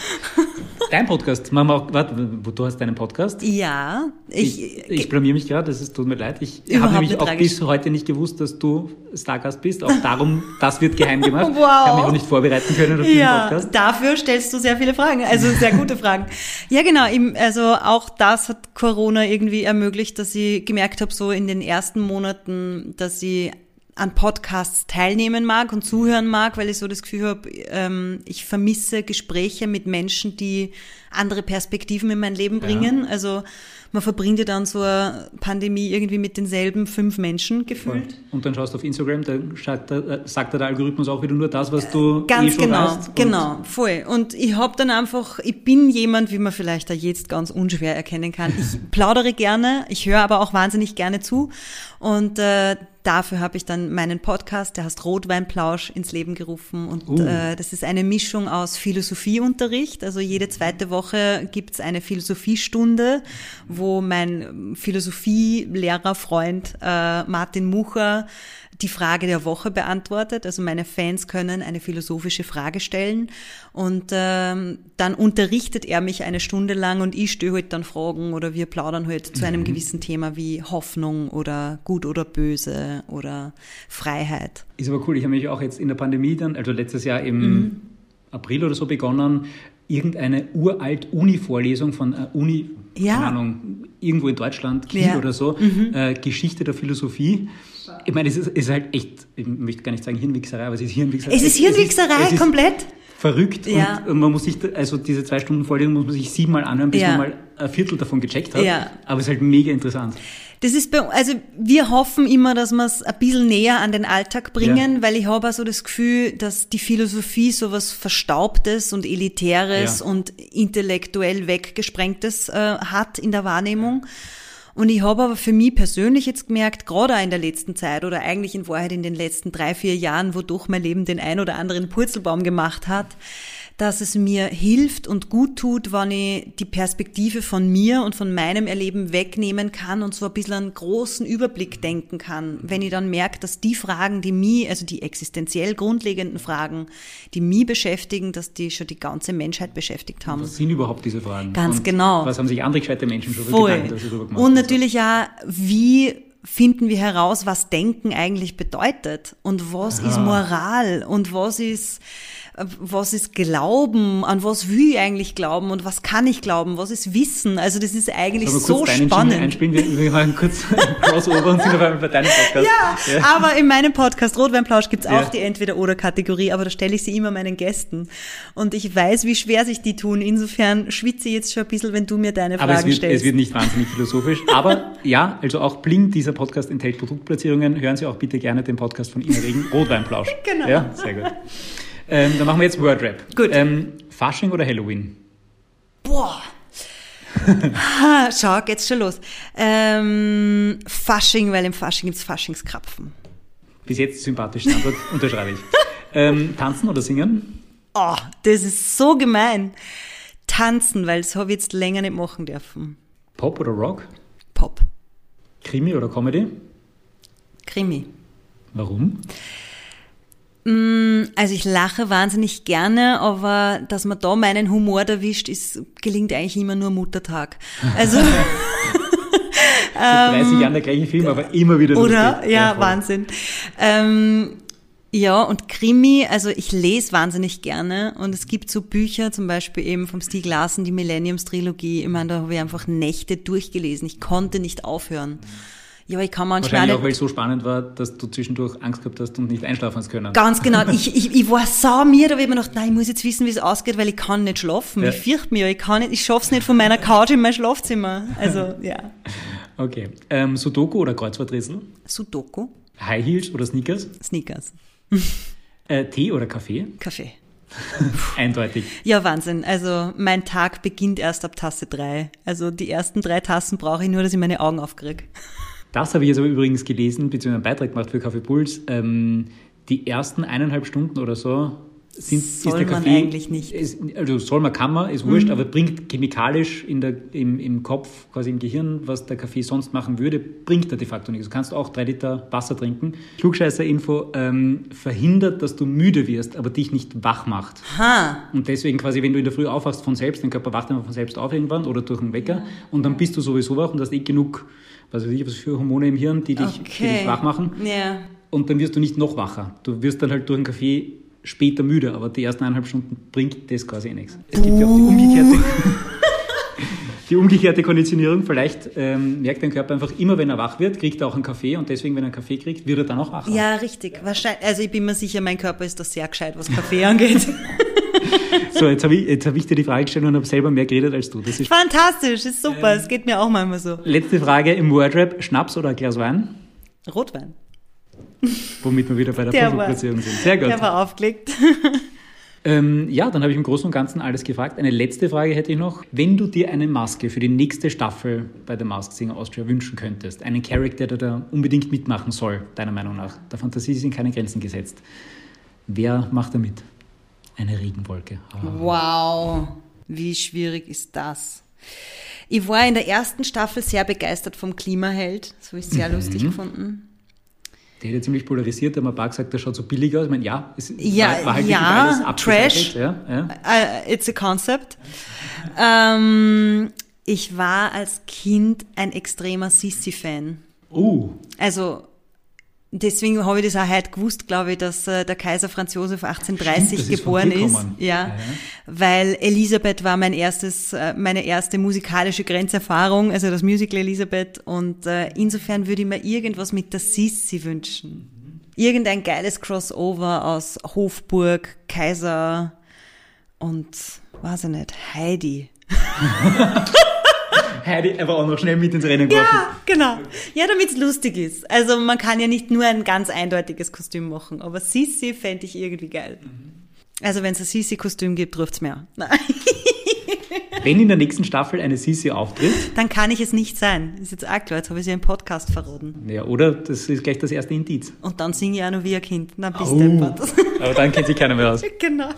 Dein Podcast, machen wir auch, warte, du hast deinen Podcast? Ja, ich, Ich, ich blamier mich gerade, es ist- tut mir leid. Ich habe nämlich auch tragisch. bis heute nicht gewusst, dass du Stargast bist. Auch darum, das wird geheim gemacht. Wow. Ich habe mich auch nicht vorbereiten können auf diesen Ja, Podcast. dafür stellst du sehr viele Fragen, also sehr gute Fragen. Ja, genau, also auch das hat Corona irgendwie ermöglicht, dass ich gemerkt habe, so in den ersten Monaten, dass ich an Podcasts teilnehmen mag und zuhören mag, weil ich so das Gefühl habe, ähm, ich vermisse Gespräche mit Menschen, die andere Perspektiven in mein Leben bringen. Also man verbringt ja dann so eine Pandemie irgendwie mit denselben fünf Menschen gefühlt. Und dann schaust du auf Instagram, da schaut der, äh, sagt der Algorithmus auch wieder nur das, was du Ganz eh schon genau. Und genau, voll. Und ich hab dann einfach, ich bin jemand, wie man vielleicht da jetzt ganz unschwer erkennen kann. Ich plaudere gerne, ich höre aber auch wahnsinnig gerne zu. Und äh, dafür habe ich dann meinen Podcast, der heißt Rotweinplausch, ins Leben gerufen. Und Uh. äh, das ist eine Mischung aus Philosophieunterricht. Also jede zweite Woche gibt's eine Philosophiestunde, wo mein Philosophielehrer, Freund äh, Martin Mucher die Frage der Woche beantwortet. Also meine Fans können eine philosophische Frage stellen und ähm, dann unterrichtet er mich eine Stunde lang und ich stelle halt dann Fragen oder wir plaudern halt zu einem gewissen Thema wie Hoffnung oder gut oder böse oder Freiheit. Ist aber cool, ich habe mich auch jetzt in der Pandemie dann, also letztes Jahr im Mhm. April oder so begonnen, irgendeine uralt Uni-Vorlesung von äh, Uni, Ja. keine Ahnung, irgendwo in Deutschland, Kiel Ja. Mhm. oder so, äh, Geschichte der Philosophie. Ich meine, es ist, es ist halt echt, ich möchte gar nicht sagen Hirnwichserei, aber es ist Hirnwichserei. Es ist Hirnwichserei, es ist komplett. Verrückt Ja. und, und man muss sich, also diese zwei Stunden Vorlesung muss man sich siebenmal anhören, bis Ja. man mal ein Viertel davon gecheckt hat. Ja. Aber es ist halt mega interessant. Das ist bei, also wir hoffen immer, dass wir es ein bisschen näher an den Alltag bringen, weil ich habe auch so das Gefühl, dass die Philosophie so was Verstaubtes und Elitäres Ja. und intellektuell Weggesprengtes äh, hat in der Wahrnehmung. Und ich habe aber für mich persönlich jetzt gemerkt, gerade auch in der letzten Zeit oder eigentlich in Wahrheit in den letzten drei, vier Jahren, wodurch mein Leben den ein oder anderen Purzelbaum gemacht hat, dass es mir hilft und gut tut, wenn ich die Perspektive von mir und von meinem Erleben wegnehmen kann und so ein bisschen einen großen Überblick denken kann. Wenn ich dann merke, dass die Fragen, die mich, also die existenziell grundlegenden Fragen, die mich beschäftigen, dass die schon die ganze Menschheit beschäftigt haben. Was sind überhaupt diese Fragen? Ganz und genau. Was haben sich andere gescheite Menschen schon Voll. Gemacht? Und natürlich ja, wie finden wir heraus, was Denken eigentlich bedeutet und was ist Moral und was ist was ist Glauben, an was will ich eigentlich glauben und was kann ich glauben, was ist Wissen. Also das ist eigentlich Aber so spannend. einspielen, wir, wir machen kurz Crossover und sind auf einmal bei deinem Podcast. Ja, aber in meinem Podcast Rotweinplausch gibt's Ja. auch die Entweder-Oder-Kategorie, aber da stelle ich sie immer meinen Gästen. Und ich weiß, wie schwer sich die tun. Insofern schwitze ich jetzt schon ein bisschen, wenn du mir deine Fragen Aber es wird, stellst. es wird nicht wahnsinnig philosophisch. Aber ja, also auch Bling, dieser Podcast enthält Produktplatzierungen. Hören Sie auch bitte gerne den Podcast von Ina Regen, Rotweinplausch. Genau. Ja, sehr gut. Ähm, dann machen wir jetzt Wordrap. Gut. Ähm, Fasching oder Halloween? Boah. ha, schau, geht's schon los. Ähm, Fasching, weil im Fasching gibt's Faschingskrapfen. Bis jetzt sympathischste Antwort, unterschreibe ich. Ähm, tanzen oder singen? Oh, das ist so gemein. Tanzen, weil das habe ich jetzt länger nicht machen dürfen. Pop oder Rock? Pop. Krimi oder Comedy? Krimi. Warum? Also ich lache wahnsinnig gerne, aber dass man da meinen Humor erwischt, ist, gelingt eigentlich immer nur Muttertag. Also, Seit 30 Jahren der gleiche Film, aber immer wieder Ähm, oder? lustig. Ja, voll. Wahnsinn. Ähm, ja, und Krimi, also ich lese wahnsinnig gerne und es gibt so Bücher, zum Beispiel eben vom Stieg Larsen, die Millenniums-Trilogie, ich meine, da habe ich einfach Nächte durchgelesen. Ich konnte nicht aufhören. Ja, aber ich kann manchmal Wahrscheinlich auch weil es so spannend war, dass du zwischendurch Angst gehabt hast und nicht einschlafen hast können. Ganz genau. Ich, ich, ich war sau mir, da habe ich mir gedacht, nein, ich muss jetzt wissen, wie es ausgeht, weil ich kann nicht schlafen. Ja. Ich fürchte mich, ja, ich kann nicht, ich schaff's nicht von meiner Couch in mein Schlafzimmer. Also, ja. Okay. Ähm, Sudoku oder Kreuzworträtsel? Sudoku, High Heels oder Sneakers? Sneakers, Äh, Tee oder Kaffee? Kaffee. Eindeutig. Ja, Wahnsinn. Also, mein Tag beginnt erst ab Tasse drei. Also, die ersten drei Tassen brauche ich nur, dass ich meine Augen aufkriege. Das habe ich jetzt aber übrigens gelesen, beziehungsweise einen Beitrag gemacht für Kaffee Puls. Ähm, die ersten eineinhalb Stunden oder so sind, Soll ist der man Kaffee, eigentlich nicht. Mhm. Ist, also soll man, kann man, ist wurscht, aber bringt chemikalisch in der, im, im Kopf, quasi im Gehirn, was der Kaffee sonst machen würde, bringt er de facto nichts. Du kannst auch drei Liter Wasser trinken. Klugscheißer-Info ähm, verhindert, dass du müde wirst, aber dich nicht wach macht. Ha! Und deswegen quasi, wenn du in der Früh aufwachst von selbst, dein Körper wacht einfach von selbst auf irgendwann oder durch einen Wecker und dann bist du sowieso wach und hast eh genug, was weiß ich, was für Hormone im Hirn, die dich, die Okay. dich wach machen. Ja. Und dann wirst du nicht noch wacher. Du wirst dann halt durch einen Kaffee später müde, aber die ersten eineinhalb Stunden bringt das quasi eh nichts. Es gibt ja auch die umgekehrte, die umgekehrte Konditionierung. Vielleicht ähm, merkt dein Körper einfach immer, wenn er wach wird, kriegt er auch einen Kaffee und deswegen, wenn er einen Kaffee kriegt, wird er dann auch wacher. Ja, richtig. Wahrscheinlich, also ich bin mir sicher, mein Körper ist da sehr gescheit, was Kaffee angeht. So, jetzt habe ich, jetzt hab ich dir die Frage gestellt und habe selber mehr geredet als du. Das ist Fantastisch, ist super. Es geht mir auch manchmal so. letzte Frage im Wordrap. Schnaps oder ein Glas Wein? Rotwein. Womit wir wieder bei der, Der war- Produktplatzierung sind. Sehr gut. Der war aufgelegt. Ähm, ja, dann habe ich im Großen und Ganzen alles gefragt. Eine letzte Frage hätte ich noch. Wenn du dir eine Maske für die nächste Staffel bei der Mask Singer Austria wünschen könntest, einen Charakter, der da unbedingt mitmachen soll, deiner Meinung nach, der Fantasie sind keine Grenzen gesetzt, wer macht da mit? Eine Regenwolke. Ah. Wow, wie schwierig ist das? Ich war in der ersten Staffel sehr begeistert vom Klimaheld. Das habe ich sehr lustig gefunden. Der ja ziemlich polarisiert, da haben ein paar gesagt, der schaut so billig aus. Ich meine, ja, es Ja, war, war halt ja, Trash. Ja, ja. Uh, it's a concept. Ähm, ich war als Kind ein extremer Sissi-Fan. Oh, Also deswegen habe ich das auch heute gewusst, glaube ich, dass äh, der Kaiser Franz Josef Stimmt, 1830 das ist geboren ist. gekommen. Ja, Ja, ja. weil Elisabeth war mein erstes, äh, meine erste musikalische Grenzerfahrung, also das Musical Elisabeth. Und äh, insofern würde ich mir irgendwas mit der Sissi wünschen. Irgendein geiles Crossover aus Hofburg, Kaiser und, weiß ich nicht, Heidi. Heidi aber auch noch schnell mit ins Rennen geworfen. Ja, genau. Ja, damit es lustig ist. Also man kann ja nicht nur ein ganz eindeutiges Kostüm machen, aber Sissi fände ich irgendwie geil. Also wenn es ein Sissi-Kostüm gibt, ruft's mir an. Nein. Wenn in der nächsten Staffel eine Sisi auftritt, Dann kann ich es nicht sein. Ist jetzt klar, jetzt habe ich sie im Podcast verraten. ja, oder das ist gleich das erste Indiz. Und dann singe ich auch noch wie ein Kind. Na, bis Oh. Aber dann kennt sich keiner mehr aus. genau.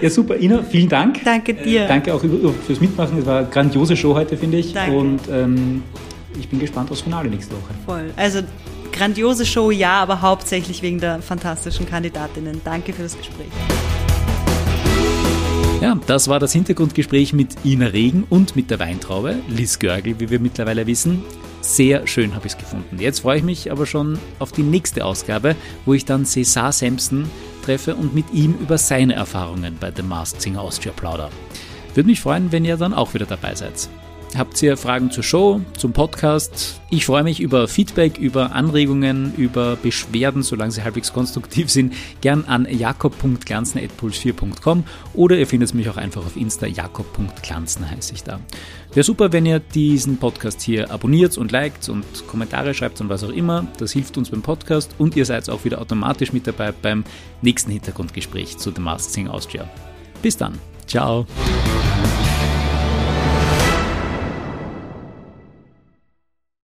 Ja, super. Ina, vielen Dank. Danke dir. Äh, danke auch fürs Mitmachen. Es war eine grandiose Show heute, finde ich. Danke. Und ähm, ich bin gespannt aufs Finale nächste Woche. Voll. Also grandiose Show, ja, aber hauptsächlich wegen der fantastischen Kandidatinnen. Danke für das Gespräch. Ja, das war das Hintergrundgespräch mit Ina Regen und mit der Weintraube, Liz Görgel, wie wir mittlerweile wissen. Sehr schön habe ich es gefunden. Jetzt freue ich mich aber schon auf die nächste Ausgabe, wo ich dann Cesar Sampson treffe und mit ihm über seine Erfahrungen bei The Masked Singer Austria plauder. Würde mich freuen, wenn ihr dann auch wieder dabei seid. Habt ihr Fragen zur Show, zum Podcast? Ich freue mich über Feedback, über Anregungen, über Beschwerden, solange sie halbwegs konstruktiv sind, gern an jakob.glanzen.puls4.com oder ihr findet mich auch einfach auf Insta, jakob.glanzen heiße ich da. Wäre super, wenn ihr diesen Podcast hier abonniert und liked und Kommentare schreibt und was auch immer. Das hilft uns beim Podcast und ihr seid auch wieder automatisch mit dabei beim nächsten Hintergrundgespräch zu The Masked Singer Austria. Bis dann. Ciao.